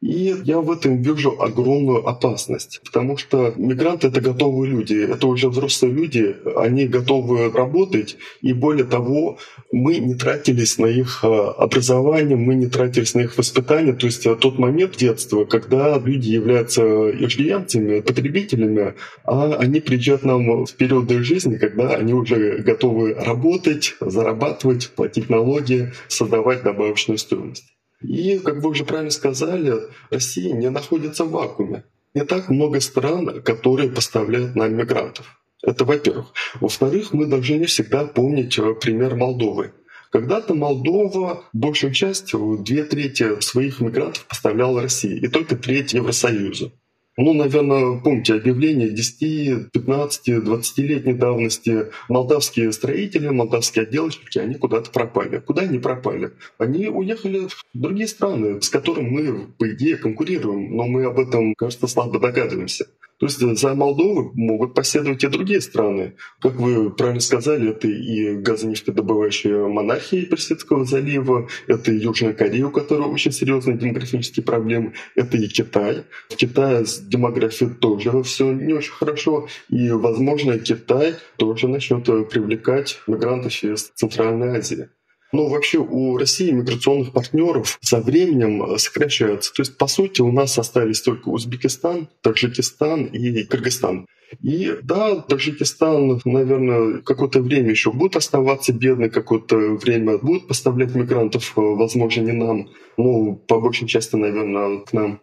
И я в этом вижу огромную опасность, потому что мигранты — это готовые люди, это уже взрослые люди, они готовы работать, и более того, мы не тратились на их а, образование, мы не тратились на их воспитание, то есть тот момент детства, когда люди являются иждивенцами, потребителями, а они приезжают нам в периоды жизни, когда они уже готовы работать, зарабатывать, платить налоги, создавать добавочную стоимость. И, как вы уже правильно сказали, Россия не находится в вакууме. Не так много стран, которые поставляют нам мигрантов. Это во-первых. Во-вторых, мы должны всегда помнить э, пример Молдовы. Когда-то Молдова большую часть, две трети своих мигрантов поставляла России, и только треть Евросоюзу. Ну, наверное, помните объявление 10, 15, 20-летней давности. Молдавские строители, молдавские отделочники, они куда-то пропали. Куда они пропали? Они уехали в другие страны, с которыми мы, по идее, конкурируем, но мы об этом, кажется, слабо догадываемся. То есть за Молдову могут последовать и другие страны. Как вы правильно сказали, это и газонефтедобывающие монархии Персидского залива, это и Южная Корея, у которой очень серьезные демографические проблемы, это и Китай. В Китае с демографией тоже все не очень хорошо, и, возможно, Китай тоже начнет привлекать мигрантов из Центральной Азии. Но вообще у России миграционных партнеров со временем э, сокращаются. То есть, по сути, у нас остались только Узбекистан, Таджикистан и Кыргызстан. И да, Таджикистан, наверное, какое-то время еще будет оставаться бедный, какое-то время будет поставлять мигрантов, э, возможно, не нам, но по большей части, наверное, к нам.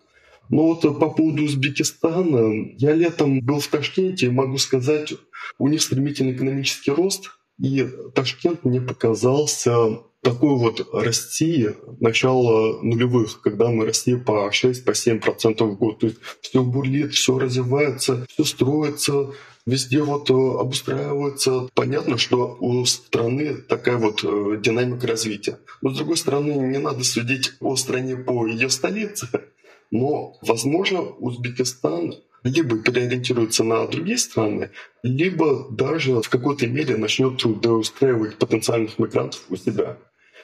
Но вот по поводу Узбекистана, я летом был в Ташкенте и могу сказать, у них стремительный экономический рост – и Ташкент мне показался такой вот расти начала нулевых, когда мы росли по 6-7% по в год. То есть все бурлит, все развивается, все строится, везде вот э, обустраивается. Понятно, что у страны такая вот э, динамика развития. Но с другой стороны, не надо судить о стране по ее столице, но, возможно, Узбекистан либо переориентируется на другие страны, либо даже в какой-то мере начнет трудоустраивать потенциальных мигрантов у себя.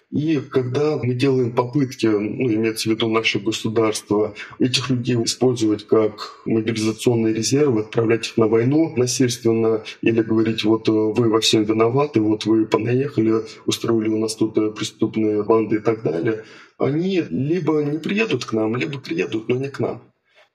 И когда мы делаем попытки, ну, имеется в виду наше государство, этих людей использовать как мобилизационные резервы, отправлять их на войну насильственно, или говорить, вот вы во всем виноваты, вот вы понаехали, устроили у нас тут преступные банды и так далее, они либо не приедут к нам, либо приедут, но не к нам.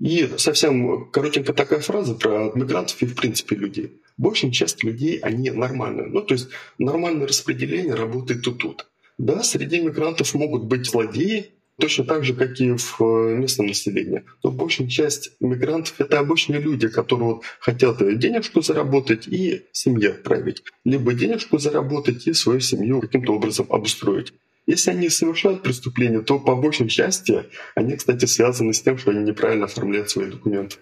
И совсем коротенькая такая фраза про мигрантов и, в принципе, людей. Большая часть людей, они нормальные. Ну, то есть нормальное распределение работает и тут. Да, среди мигрантов могут быть злодеи, точно так же, как и в э, местном населении. Но большая часть мигрантов — это обычные люди, которые вот хотят денежку заработать и семье отправить. Либо денежку заработать и свою семью каким-то образом обустроить. Если они совершают преступления, то по большей части они, кстати, связаны с тем, что они неправильно оформляют свои документы.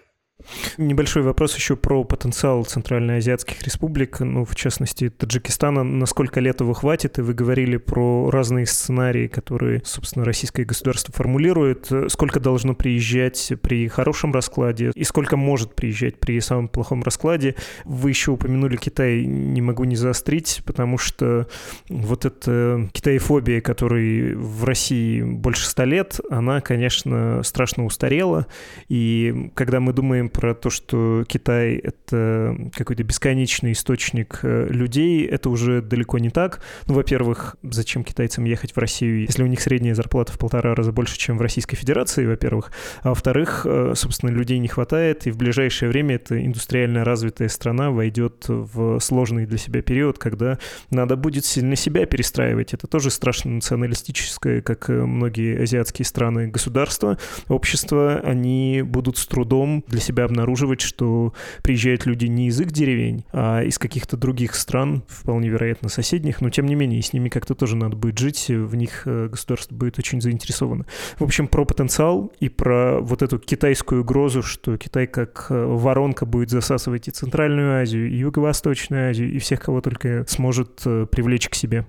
Небольшой вопрос еще про потенциал центральноазиатских республик, ну, в частности, Таджикистана. Насколько лет его хватит? И вы говорили про разные сценарии, которые, собственно, российское государство формулирует. Сколько должно приезжать при хорошем раскладе и сколько может приезжать при самом плохом раскладе? Вы еще упомянули Китай, не могу не заострить, потому что вот эта китаефобия, которой в России больше ста лет, она, конечно, страшно устарела. И когда мы думаем про то, что Китай — это какой-то бесконечный источник э, людей, это уже далеко не так. Ну, во-первых, зачем китайцам ехать в Россию, если у них средняя зарплата в полтора раза больше, чем в Российской Федерации, во-первых. А во-вторых, э, собственно, людей не хватает, и в ближайшее время эта индустриально развитая страна войдет в сложный для себя период, когда надо будет сильно себя перестраивать. Это тоже страшно националистическое, как многие азиатские страны, государства, общества, они будут с трудом для себя себя обнаруживать, что приезжают люди не из их деревень, а из каких-то других стран, вполне вероятно соседних, но тем не менее, с ними как-то тоже надо будет жить, в них э, государство будет очень заинтересовано. В общем, про потенциал и про вот эту китайскую угрозу, что Китай как э, воронка будет засасывать и Центральную Азию, и Юго-Восточную Азию, и всех, кого только сможет э, привлечь к себе.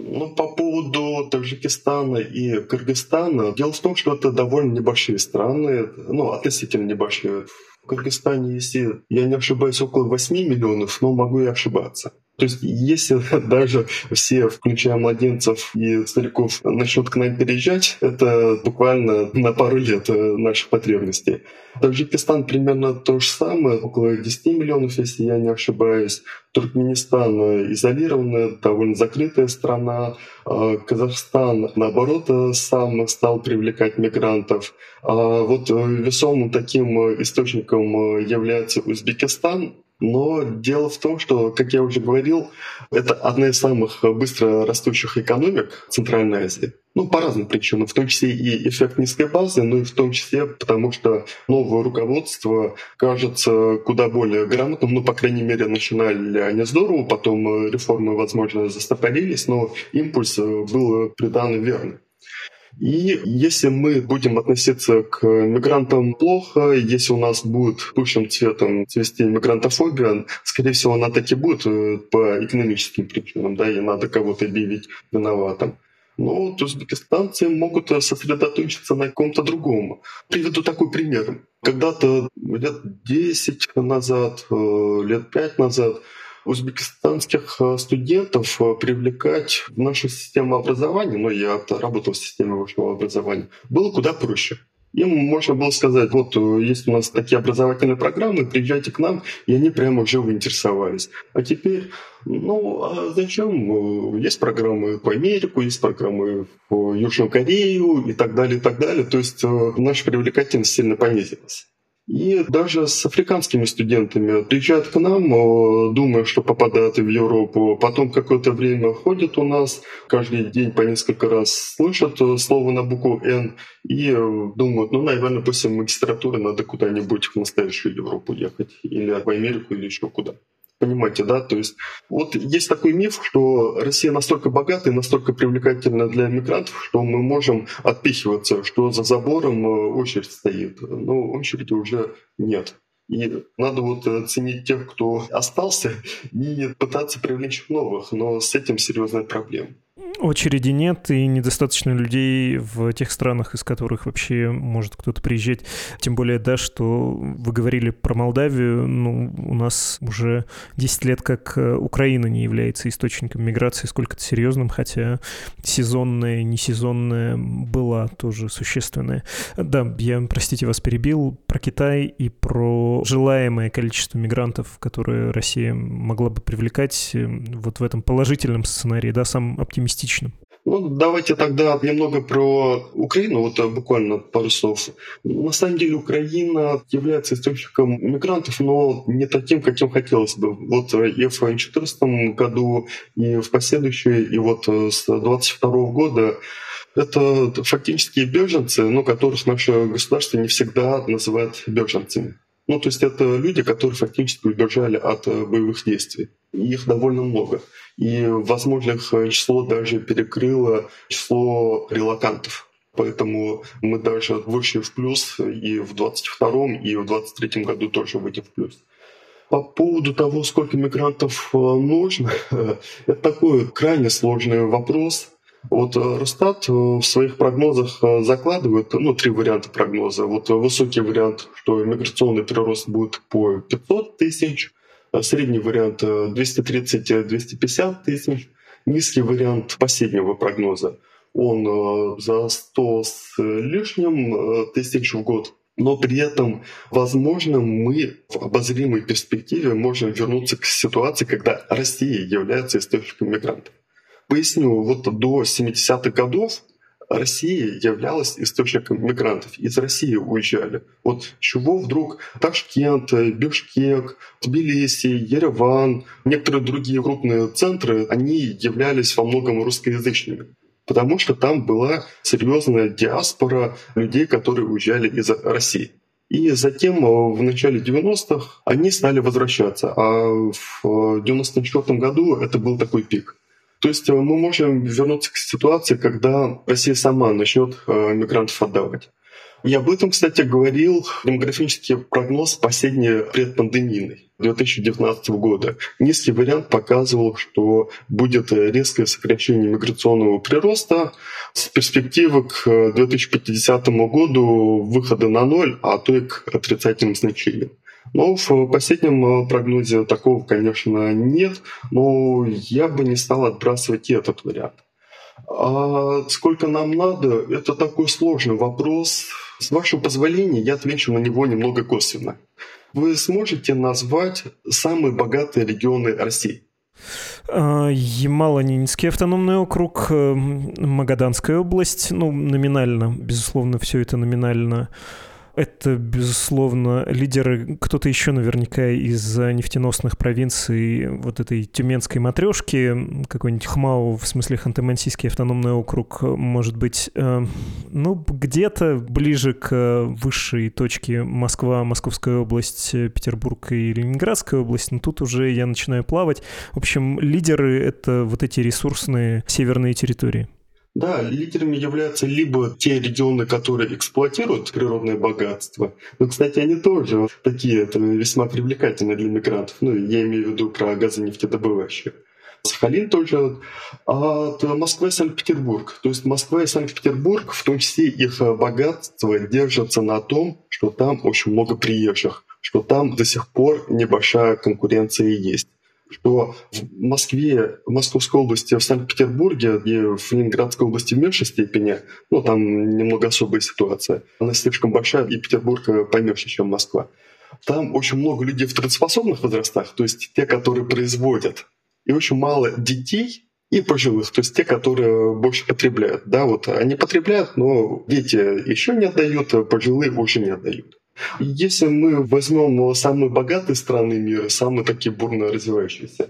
Ну, по поводу Таджикистана и Кыргызстана, дело в том, что это довольно небольшие страны, ну, относительно небольшие. Кыргызстане, если я не ошибаюсь, около 8 миллионов, но могу и ошибаться. То есть если даже все, включая младенцев и стариков, начнут к нам переезжать, это буквально на пару лет э, наших потребностей. Таджикистан примерно то же самое, около 10 миллионов, если я не ошибаюсь. Туркменистан э, изолированная, довольно закрытая страна. А Казахстан, наоборот, э, сам стал привлекать мигрантов. А вот весомым таким источником является Узбекистан, но дело в том, что, как я уже говорил, это одна из самых быстро растущих экономик Центральной Азии. Ну, по разным причинам, в том числе и эффект низкой базы, но и в том числе потому, что новое руководство кажется куда более грамотным, ну, по крайней мере, начинали они здорово, потом реформы, возможно, застопорились, но импульс был придан верный. И если мы будем относиться к мигрантам плохо, если у нас будет пышным цветом цвести мигрантофобия, скорее всего, она так и будет э, по экономическим причинам, да, и надо кого-то объявить виноватым. Но вот узбекистанцы могут сосредоточиться на каком-то другом. Приведу такой пример. Когда-то лет 10 назад, э, лет 5 назад узбекистанских э, студентов э, привлекать в нашу систему образования, ну, я работал в системе высшего образования, было куда проще. Им можно было сказать, вот э, есть у нас такие образовательные программы, приезжайте к нам, и они прямо уже заинтересовались. А теперь, ну, а зачем? Есть программы по Америку, есть программы по Южную Корею и так далее, и так далее. То есть наша привлекательность сильно понизилась. И даже с африканскими студентами приезжают к нам, э, думая, что попадают в Европу, потом какое-то время ходят у нас, каждый день по несколько раз слышат э, слово на букву «Н» и э, думают, ну, наверное, после магистратуры надо куда-нибудь в настоящую Европу ехать, или в Америку, или еще куда. Понимаете, да? То есть вот есть такой миф, что Россия настолько богата и настолько привлекательна для мигрантов, что мы можем отпихиваться, что за забором э, очередь стоит. Но очереди уже нет. И надо вот э, ценить тех, кто остался, и пытаться привлечь новых. Но с этим серьезная проблема очереди нет и недостаточно людей в тех странах, из которых вообще может кто-то приезжать. Тем более, да, что вы говорили про Молдавию, ну, у нас уже 10 лет как э, Украина не является источником миграции сколько-то серьезным, хотя сезонная, несезонная была тоже существенная. Да, я, простите, вас перебил, про Китай и про желаемое количество мигрантов, которые Россия могла бы привлекать э, вот в этом положительном сценарии, да, самым оптимистичным оптимистичным. Ну, давайте тогда немного про Украину, вот э, буквально пару слов. На самом деле Украина является источником мигрантов, но не таким, каким хотелось бы. Вот э, и в 2014 году, и в последующие, и вот э, с 2022 года это фактически беженцы, но которых наше государство не всегда называет беженцами. Ну, то есть это люди, которые фактически убежали от боевых действий. Их довольно много и, возможно, их число даже перекрыло число релакантов. Поэтому мы даже вышли в плюс и в 22 и в 23 году тоже выйдем в плюс. По поводу того, сколько мигрантов э, нужно, это такой крайне сложный вопрос. Вот э, Росстат в своих прогнозах закладывает ну, три варианта прогноза. Вот высокий вариант, что миграционный прирост будет по 500 тысяч, средний вариант 230-250 тысяч, низкий вариант последнего прогноза он э, за 100 с лишним э, тысяч в год. Но при этом, возможно, мы в обозримой перспективе можем вернуться к ситуации, когда Россия является источником мигрантов. Поясню, вот до 70-х годов Россия являлась источником мигрантов. Из России уезжали. Вот чего вдруг Ташкент, Бишкек, Тбилиси, Ереван, некоторые другие крупные центры, они являлись во многом русскоязычными потому что там была серьезная диаспора людей, которые уезжали из России. И затем э, в начале 90-х они стали возвращаться, а в 94 году это был такой пик. То есть э, мы можем вернуться к ситуации, когда Россия сама начнет э, мигрантов отдавать. И об этом, кстати, говорил демографический прогноз последний предпандемийный. 2019 года. Низкий вариант показывал, что будет резкое сокращение миграционного прироста с перспективы к 2050 году выхода на ноль, а то и к отрицательным значениям. Но в последнем прогнозе такого, конечно, нет, но я бы не стал отбрасывать этот вариант. А сколько нам надо, это такой сложный вопрос. С вашего позволения я отвечу на него немного косвенно. Вы сможете назвать самые богатые регионы России? А, Ямало-Ненецкий автономный округ, э, Магаданская область, ну, номинально, безусловно, все это номинально это, безусловно, лидеры, кто-то еще наверняка из нефтеносных провинций вот этой тюменской матрешки, какой-нибудь Хмау, в смысле Ханты-Мансийский автономный округ, может быть, э, ну, где-то ближе к высшей точке Москва, Московская область, Петербург и Ленинградская область, но тут уже я начинаю плавать. В общем, лидеры — это вот эти ресурсные северные территории. Да, лидерами являются либо те регионы, которые эксплуатируют природное богатство. Но, кстати, они тоже такие это весьма привлекательные для мигрантов. Ну, я имею в виду про газонефтедобывающих. Сахалин тоже, а Москва и Санкт-Петербург. То есть Москва и Санкт-Петербург, в том числе их богатство, держатся на том, что там очень много приезжих, что там до сих пор небольшая конкуренция есть что в Москве, в Московской области, в Санкт-Петербурге и в Ленинградской области в меньшей степени, ну, там немного особая ситуация. Она слишком большая, и Петербург поменьше, чем Москва. Там очень много людей в трудоспособных возрастах, то есть те, которые производят, и очень мало детей и пожилых, то есть те, которые больше потребляют. Да, вот они потребляют, но дети еще не отдают, а пожилые уже не отдают. Если мы возьмем самые богатые страны мира, самые такие бурно развивающиеся,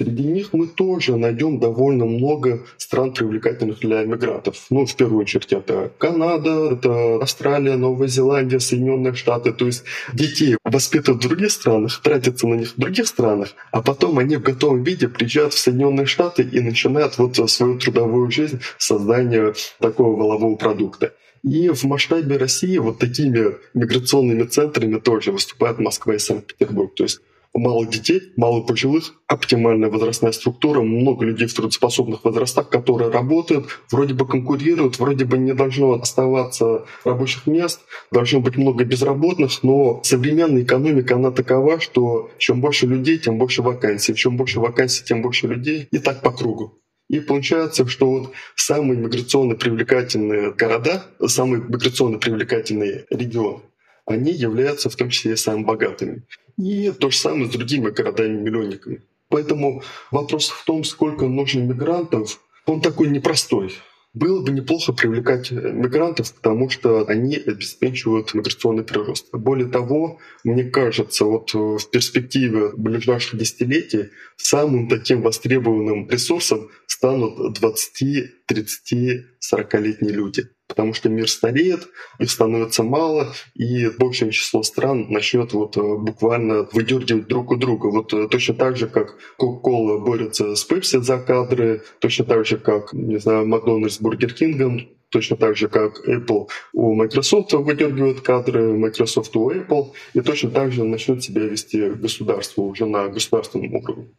Среди них мы тоже найдем довольно много стран, привлекательных для мигрантов. Ну, в первую очередь, это Канада, это Австралия, Новая Зеландия, Соединенные Штаты. То есть детей воспитывают в других странах, тратятся на них в других странах, а потом они в готовом виде приезжают в Соединенные Штаты и начинают вот свою трудовую жизнь создания такого волового продукта. И в масштабе России вот такими миграционными центрами тоже выступают Москва и Санкт-Петербург. То есть мало детей, мало пожилых, оптимальная возрастная структура, много людей в трудоспособных возрастах, которые работают, вроде бы конкурируют, вроде бы не должно оставаться рабочих мест, должно быть много безработных, но современная экономика, она такова, что чем больше людей, тем больше вакансий, чем больше вакансий, тем больше людей, и так по кругу. И получается, что вот самые миграционно привлекательные города, самые миграционно привлекательные регионы, они являются в том числе и самыми богатыми. И то же самое с другими городами-миллионниками. Поэтому вопрос в том, сколько нужно мигрантов, он такой непростой. Было бы неплохо привлекать мигрантов, потому что они обеспечивают миграционный прирост. Более того, мне кажется, вот в перспективе ближайших десятилетий самым таким востребованным ресурсом станут 20, 30, 40-летние люди потому что мир стареет, их становится мало, и большее число стран начнет вот э, буквально выдергивать друг у друга. Вот э, точно так же, как Coca-Cola борется с Pepsi за кадры, точно так же, как, не знаю, Макдональдс с Бургер Кингом, точно так же, как Apple у Microsoft выдергивает кадры, Microsoft у Apple, и точно так же начнет себя вести государство уже на государственном уровне.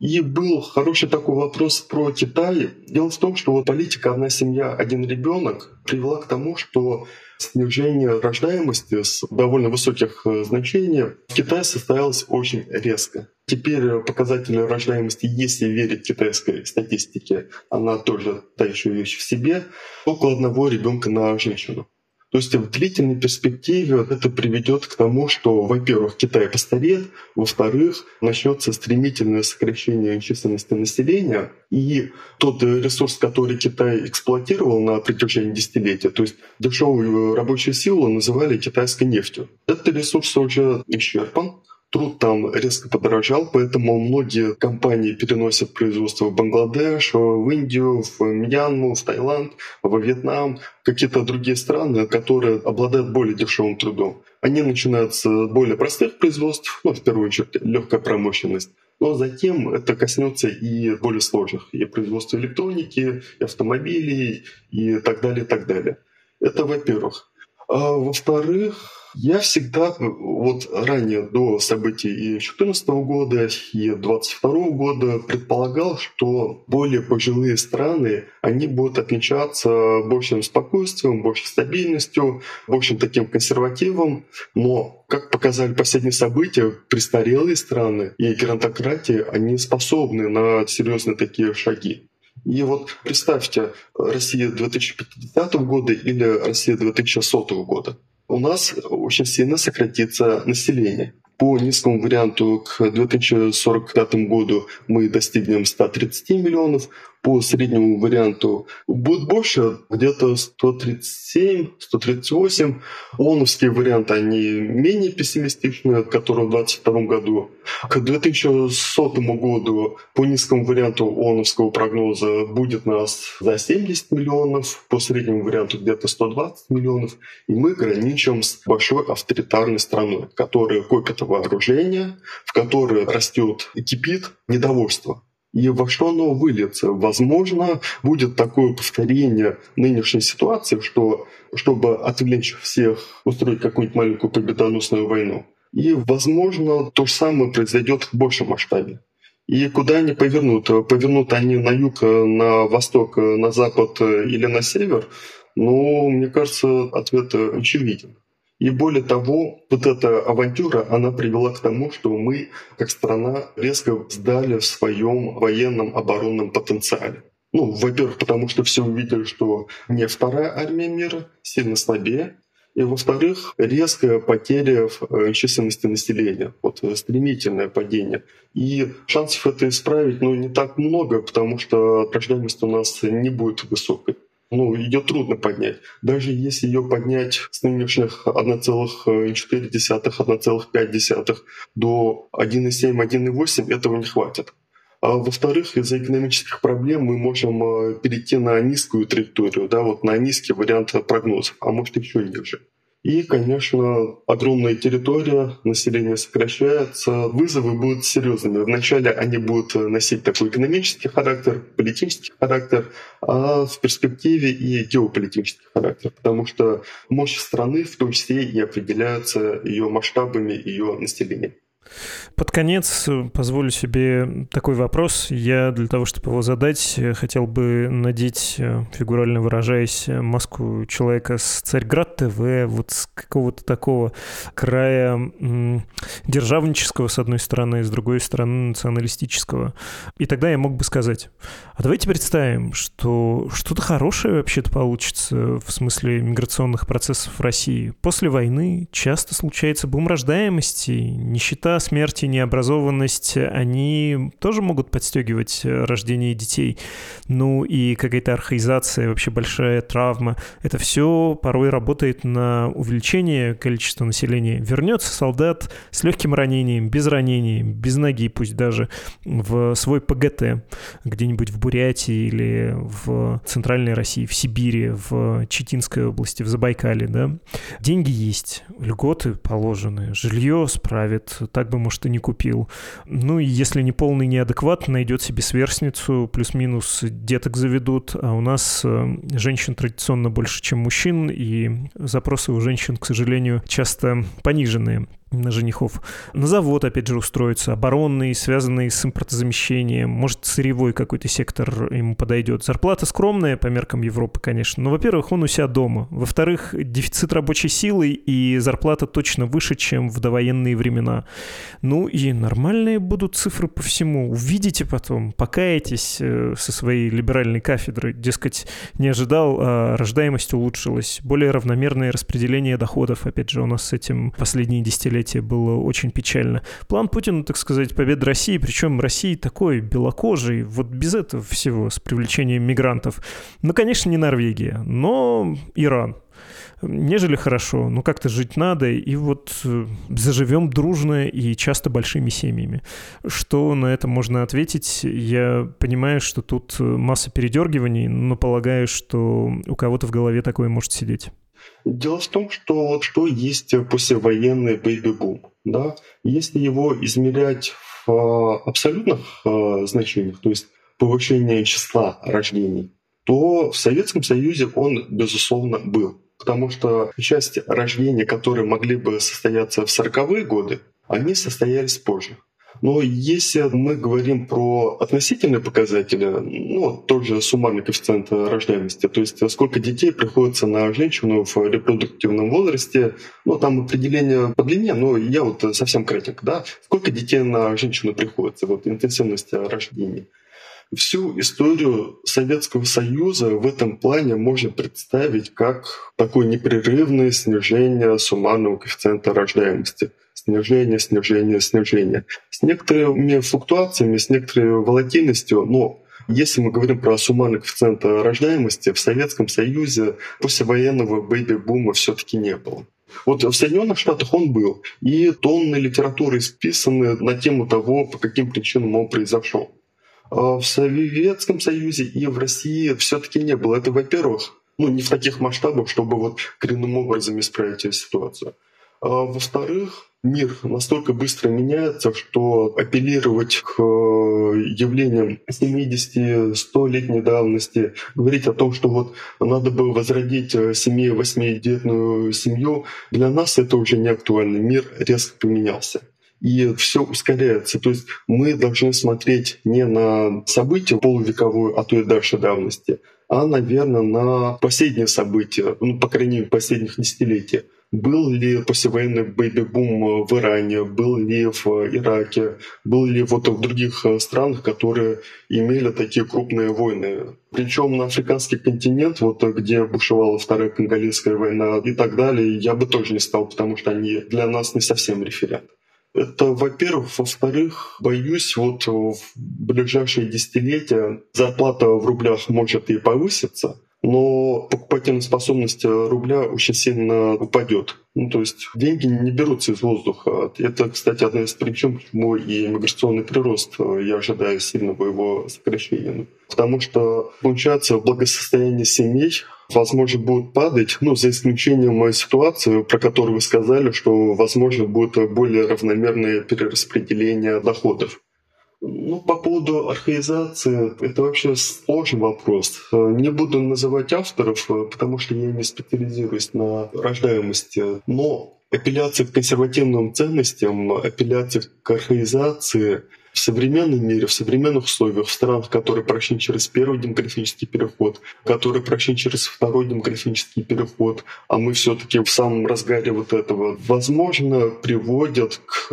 И был хороший такой вопрос про Китай. Дело в том, что вот политика «одна семья, один ребенок» привела к тому, что снижение рождаемости с довольно высоких э, значений в Китае состоялось очень резко. Теперь показатели рождаемости, если верить китайской статистике, она тоже та еще вещь в себе, около одного ребенка на женщину. То есть в длительной перспективе это приведет к тому, что, во-первых, Китай постареет, во-вторых, начнется стремительное сокращение численности населения, и тот ресурс, который Китай эксплуатировал на протяжении десятилетия, то есть дешевую рабочую силу называли китайской нефтью. Этот ресурс уже исчерпан, Труд там резко подорожал, поэтому многие компании переносят производство в Бангладеш, в Индию, в Мьянму, в Таиланд, во Вьетнам, какие-то другие страны, которые обладают более дешевым трудом. Они начинают с более простых производств, ну, в первую очередь, легкая промышленность. Но затем это коснется и более сложных, и производства электроники, и автомобилей, и так далее, и так далее. Это во-первых. А во-вторых, я всегда, вот ранее, до событий и 2014 года, и 2022 года, предполагал, что более пожилые страны, они будут отличаться большим спокойствием, большей стабильностью, большим таким консервативом. Но, как показали последние события, престарелые страны и геронтократии, они способны на серьезные такие шаги. И вот представьте, Россия 2050 года или Россия 2100 года у нас очень сильно сократится население. По низкому варианту к 2045 году мы достигнем 130 миллионов, по среднему варианту будет больше, где-то 137, 138. ООНовские варианты, они менее пессимистичны, которые в 2022 году. К 2100 году по низкому варианту ООНовского прогноза будет нас за 70 миллионов, по среднему варианту где-то 120 миллионов. И мы граничим с большой авторитарной страной, которая копит вооружение, в которой растет и кипит недовольство и во что оно выльется. Возможно, будет такое повторение нынешней ситуации, что чтобы отвлечь всех, устроить какую-нибудь маленькую победоносную войну. И, возможно, то же самое произойдет в большем масштабе. И куда они повернут? Повернут они на юг, на восток, на запад или на север? Ну, мне кажется, ответ очевиден. И более того, вот эта авантюра, она привела к тому, что мы, как страна, резко сдали в своем военном оборонном потенциале. Ну, во-первых, потому что все увидели, что не вторая армия мира, сильно слабее, и, во-вторых, резкая потеря в э, численности населения, вот э, стремительное падение. И шансов это исправить ну, не так много, потому что рождаемость у нас не будет высокой ну, ее трудно поднять. Даже если ее поднять с нынешних 1,4, 1,5 до 1,7, 1,8, этого не хватит. А во-вторых, из-за экономических проблем мы можем э, перейти на низкую траекторию, да, вот на низкий вариант прогнозов, а может еще ниже. И, конечно, огромная территория, население сокращается, вызовы будут серьезными. Вначале они будут носить такой экономический характер, политический характер, а в перспективе и геополитический характер, потому что мощь страны в том числе и определяется ее масштабами, ее населением. Под конец э, позволю себе такой вопрос. Я для того, чтобы его задать, э, хотел бы надеть, э, фигурально выражаясь, маску человека с Царьград ТВ, вот с какого-то такого края державнического, с одной стороны, с другой стороны, националистического. И тогда я мог бы сказать, а давайте представим, что что-то хорошее вообще-то получится в смысле миграционных процессов в России. После войны часто случается бум рождаемости, нищета смерти, необразованность, они тоже могут подстегивать э, рождение детей. Ну и какая-то архаизация, вообще большая травма. Это все порой работает на увеличение количества населения. Вернется солдат с легким ранением, без ранений, без ноги пусть даже, в свой ПГТ где-нибудь в Бурятии или в Центральной России, в Сибири, в Читинской области, в Забайкале, да. Деньги есть, льготы положены, жилье справит, так бы, может, и не купил. Ну и если не полный неадекват, найдет себе сверстницу, плюс-минус деток заведут, а у нас э, женщин традиционно больше, чем мужчин, и запросы у женщин, к сожалению, часто пониженные на женихов. На завод, опять же, устроиться, оборонный, связанный с импортозамещением, может, сырьевой какой-то сектор ему подойдет. Зарплата скромная по меркам Европы, конечно, но, во-первых, он у себя дома. Во-вторых, дефицит рабочей силы и зарплата точно выше, чем в довоенные времена. Ну и нормальные будут цифры по всему. Увидите потом, покаетесь э, со своей либеральной кафедры. Дескать, не ожидал, а рождаемость улучшилась. Более равномерное распределение доходов, опять же, у нас с этим последние десятилетия десятилетие было очень печально. План Путина, так сказать, победа России, причем России такой белокожий, вот без этого всего, с привлечением мигрантов. Ну, конечно, не Норвегия, но Иран нежели хорошо. Ну, как-то жить надо, и вот э, заживем дружно и часто большими семьями. Что на это можно ответить? Я понимаю, что тут масса передергиваний, но полагаю, что у кого-то в голове такое может сидеть. Дело в том, что вот что есть послевоенный бэйби-бум. Да? Если его измерять в а, абсолютных э, значениях, то есть повышение числа рождений, то в Советском Союзе он, безусловно, был. Потому что часть рождений, которые могли бы состояться в 40-е годы, они состоялись позже. Но если мы говорим про относительные показатели, ну, тот же суммарный коэффициент рождаемости, то есть сколько детей приходится на женщину в репродуктивном возрасте, ну, там определение по длине, но я вот совсем кратенько, да, сколько детей на женщину приходится, вот интенсивность рождений. Всю историю Советского Союза в этом плане можно представить как такое непрерывное снижение суммарного коэффициента рождаемости – снижение, снижение, снижение. С некоторыми флуктуациями, с некоторой волатильностью, но если мы говорим про суммарный коэффициент рождаемости, в Советском Союзе послевоенного бэйби-бума все таки не было. Вот в Соединенных Штатах он был, и тонны литературы исписаны на тему того, по каким причинам он произошел. А в Советском Союзе и в России все-таки не было. Это, во-первых, ну, не в таких масштабах, чтобы вот коренным образом исправить эту ситуацию. А во-вторых, мир настолько быстро меняется, что апеллировать к э, явлениям 70-100-летней давности, говорить о том, что вот надо бы возродить 7-8-детную семью, для нас это уже не актуально. Мир резко поменялся и все ускоряется. То есть мы должны смотреть не на события полувековой, а то и дальше давности, а, наверное, на последние события, ну, по крайней мере, последних десятилетий. Был ли послевоенный бэйби-бум в Иране, был ли в Ираке, был ли вот в других э, странах, которые имели такие крупные войны. Причем на африканский континент, вот где бушевала Вторая Конголезская война и так далее, я бы тоже не стал, потому что они для нас не совсем референт. Это, во-первых. Во-вторых, боюсь, вот в ближайшие десятилетия зарплата в рублях может и повыситься, но покупательная способность рубля очень сильно упадет. Ну, то есть деньги не берутся из воздуха. Это, кстати, одна из причин, почему и миграционный прирост, я ожидаю сильного его сокращения. Потому что, получается, благосостояние семей возможно, будет падать, ну, за исключением ситуации, про которую вы сказали, что, возможно, будет более равномерное перераспределение доходов. Ну, по поводу архаизации, это вообще сложный вопрос. Не буду называть авторов, потому что я не специализируюсь на рождаемости, но апелляция к консервативным ценностям, апелляция к архаизации в современном мире, в современных условиях, в странах, которые прошли через первый демографический переход, которые прошли через второй демографический переход, а мы все таки в самом разгаре вот этого, возможно, приводят к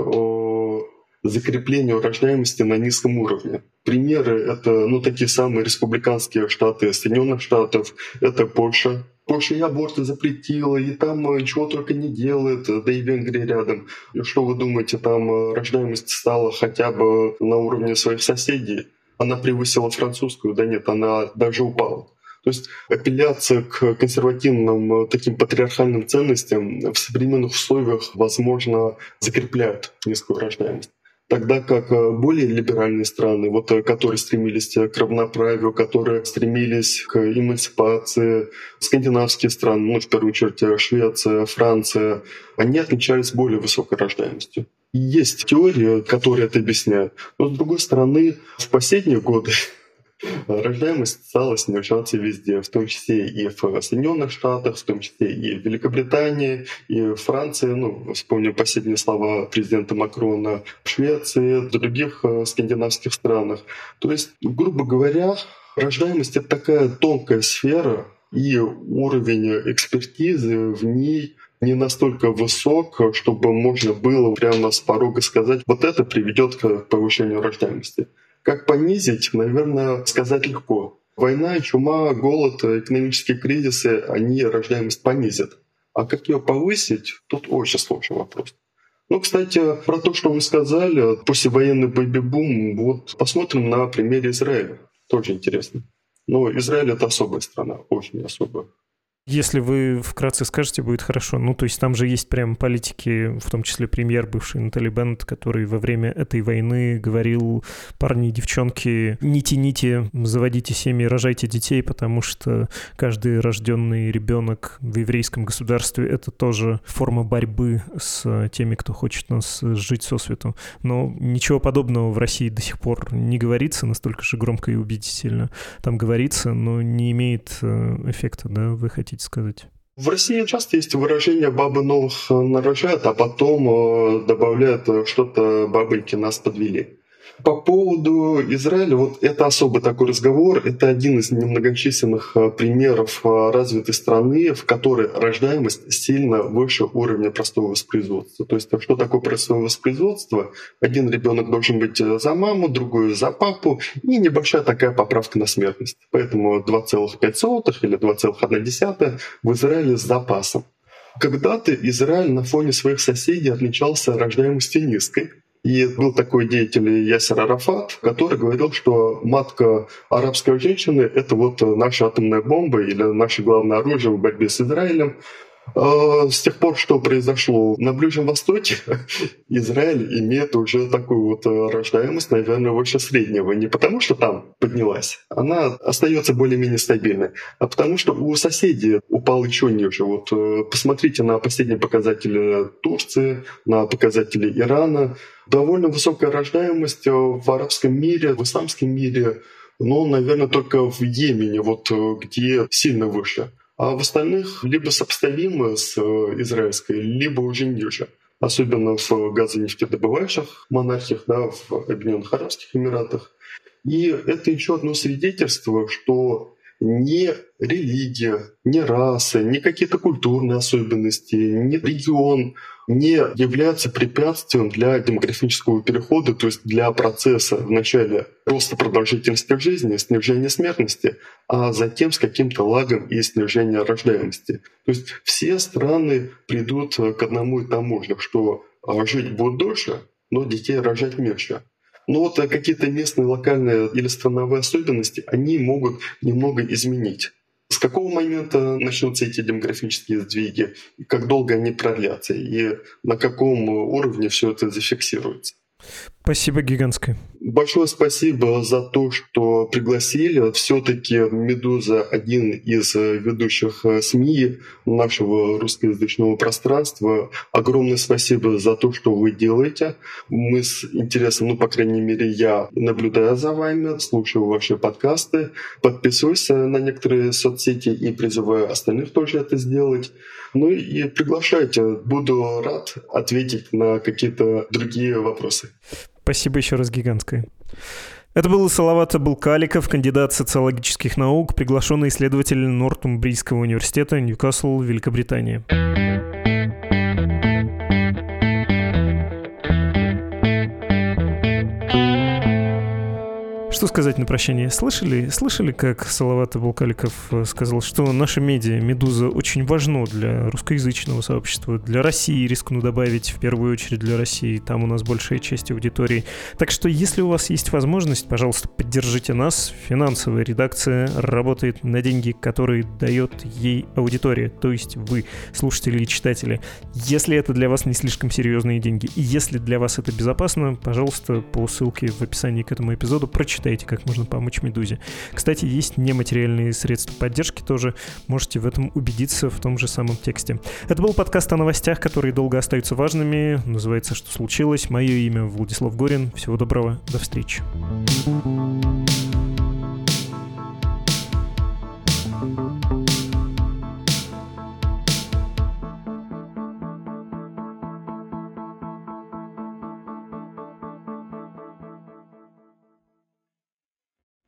закреплению рождаемости на низком уровне. Примеры — это ну, такие самые республиканские штаты Соединенных Штатов, это Польша. Польша и аборты запретила, и там э, чего только не делает, да и Венгрия рядом. И что вы думаете, там э, рождаемость стала хотя бы на уровне своих соседей? Она превысила французскую? Да нет, она даже упала. То есть апелляция к консервативным э, таким патриархальным ценностям в современных условиях, возможно, закрепляют низкую рождаемость. Тогда как э, более либеральные страны, вот, э, которые стремились к равноправию, которые стремились к эмансипации, скандинавские страны, ну, в первую очередь Швеция, Франция, они отличались более высокой рождаемостью. Есть теории, которые это объясняют. Но, с другой стороны, в последние годы рождаемость стала снижаться везде, в том числе и в Соединенных Штатах, в том числе и в Великобритании, и в Франции. Ну, вспомню последние слова президента Макрона в Швеции, в других э, скандинавских странах. То есть, грубо говоря, рождаемость — это такая тонкая сфера, и уровень экспертизы в ней не настолько высок, чтобы можно было прямо с порога сказать, вот это приведет к повышению рождаемости. Как понизить, наверное, сказать легко. Война, чума, голод, экономические кризисы, они рождаемость понизят. А как ее повысить, тут очень сложный вопрос. Ну, кстати, про то, что вы сказали, послевоенный бэби-бум, вот посмотрим на примере Израиля. Тоже интересно. Но Израиль — это особая страна, очень особая. Если вы вкратце скажете, будет хорошо. Ну, то есть там же есть прям политики, в том числе премьер бывший Натали Беннет, который во время этой войны говорил, парни и девчонки, не тяните, заводите семьи, рожайте детей, потому что каждый рожденный ребенок в еврейском государстве — это тоже форма борьбы с теми, кто хочет нас жить со свету. Но ничего подобного в России до сих пор не говорится настолько же громко и убедительно. Там говорится, но не имеет э, эффекта, да, вы хотите хотите сказать? В России часто есть выражение «бабы новых нарожают», а потом э, добавляют э, что-то «бабоньки нас подвели». По поводу Израиля, вот это особый такой разговор. Это один из немногочисленных э, примеров э, развитой страны, в которой рождаемость сильно выше уровня простого воспроизводства. То есть что такое простое воспроизводство? Один ребенок должен быть э, за маму, другой за папу, и небольшая такая поправка на смертность. Поэтому 2,5 или 2,1 в Израиле с запасом. Когда-то Израиль на фоне своих соседей отличался рождаемостью низкой. И был такой деятель Ясер Арафат, который говорил, что матка арабской женщины — это вот наша атомная бомба или наше главное оружие в борьбе с Израилем. А, с тех пор, что произошло на Ближнем Востоке, Израиль имеет уже такую вот рождаемость, наверное, выше среднего. Не потому, что там поднялась, она остается более-менее стабильной, а потому что у соседей упал еще ниже. Вот э, посмотрите на последние показатели Турции, на показатели Ирана. Довольно высокая рождаемость в арабском мире, в исламском мире, но, наверное, только в Йемене, вот э, где сильно выше а в остальных либо сопоставимы с э, израильской, либо уже ниже. Особенно в газонефтедобывающих монархиях, да, в Объединенных Арабских Эмиратах. И это еще одно свидетельство, что ни религия, ни раса, ни какие-то культурные особенности, ни регион не являются препятствием для демографического перехода, то есть для процесса вначале роста продолжительности жизни, снижения смертности, а затем с каким-то лагом и снижения рождаемости. То есть все страны придут к одному и тому же, что а, жить будут дольше, но детей рожать меньше. Но вот какие-то местные, локальные или страновые особенности, они могут немного изменить. С какого момента начнутся эти демографические сдвиги, как долго они продлятся, и на каком уровне все это зафиксируется? Спасибо гигантское. Большое спасибо за то, что пригласили. Все-таки «Медуза» — один из ведущих э, СМИ нашего русскоязычного пространства. Огромное спасибо за то, что вы делаете. Мы с интересом, ну, по крайней мере, я наблюдаю за вами, слушаю ваши подкасты, подписываюсь на некоторые соцсети и призываю остальных тоже это сделать. Ну и приглашайте. Буду рад ответить на какие-то другие вопросы. Спасибо еще раз гигантское. Это был Салават Булкаликов, кандидат социологических наук, приглашенный исследователь Нортумбрийского университета, Ньюкасл, Великобритания. Что сказать на прощание? Слышали, слышали, как Салават Абулкаликов э, сказал, что наша медиа, «Медуза», очень важно для русскоязычного сообщества, для России, рискну добавить, в первую очередь для России. Там у нас большая часть аудитории. Так что, если у вас есть возможность, пожалуйста, поддержите нас. Финансовая редакция работает на деньги, которые дает ей аудитория, то есть вы, слушатели и читатели. Если это для вас не слишком серьезные деньги, и если для вас это безопасно, пожалуйста, по ссылке в описании к этому эпизоду прочитайте считаете, как можно помочь «Медузе». Кстати, есть нематериальные средства поддержки тоже. Можете в этом убедиться в том же самом тексте. Это был подкаст о новостях, которые долго остаются важными. Называется «Что случилось?». Мое имя Владислав Горин. Всего доброго. До встречи. thank you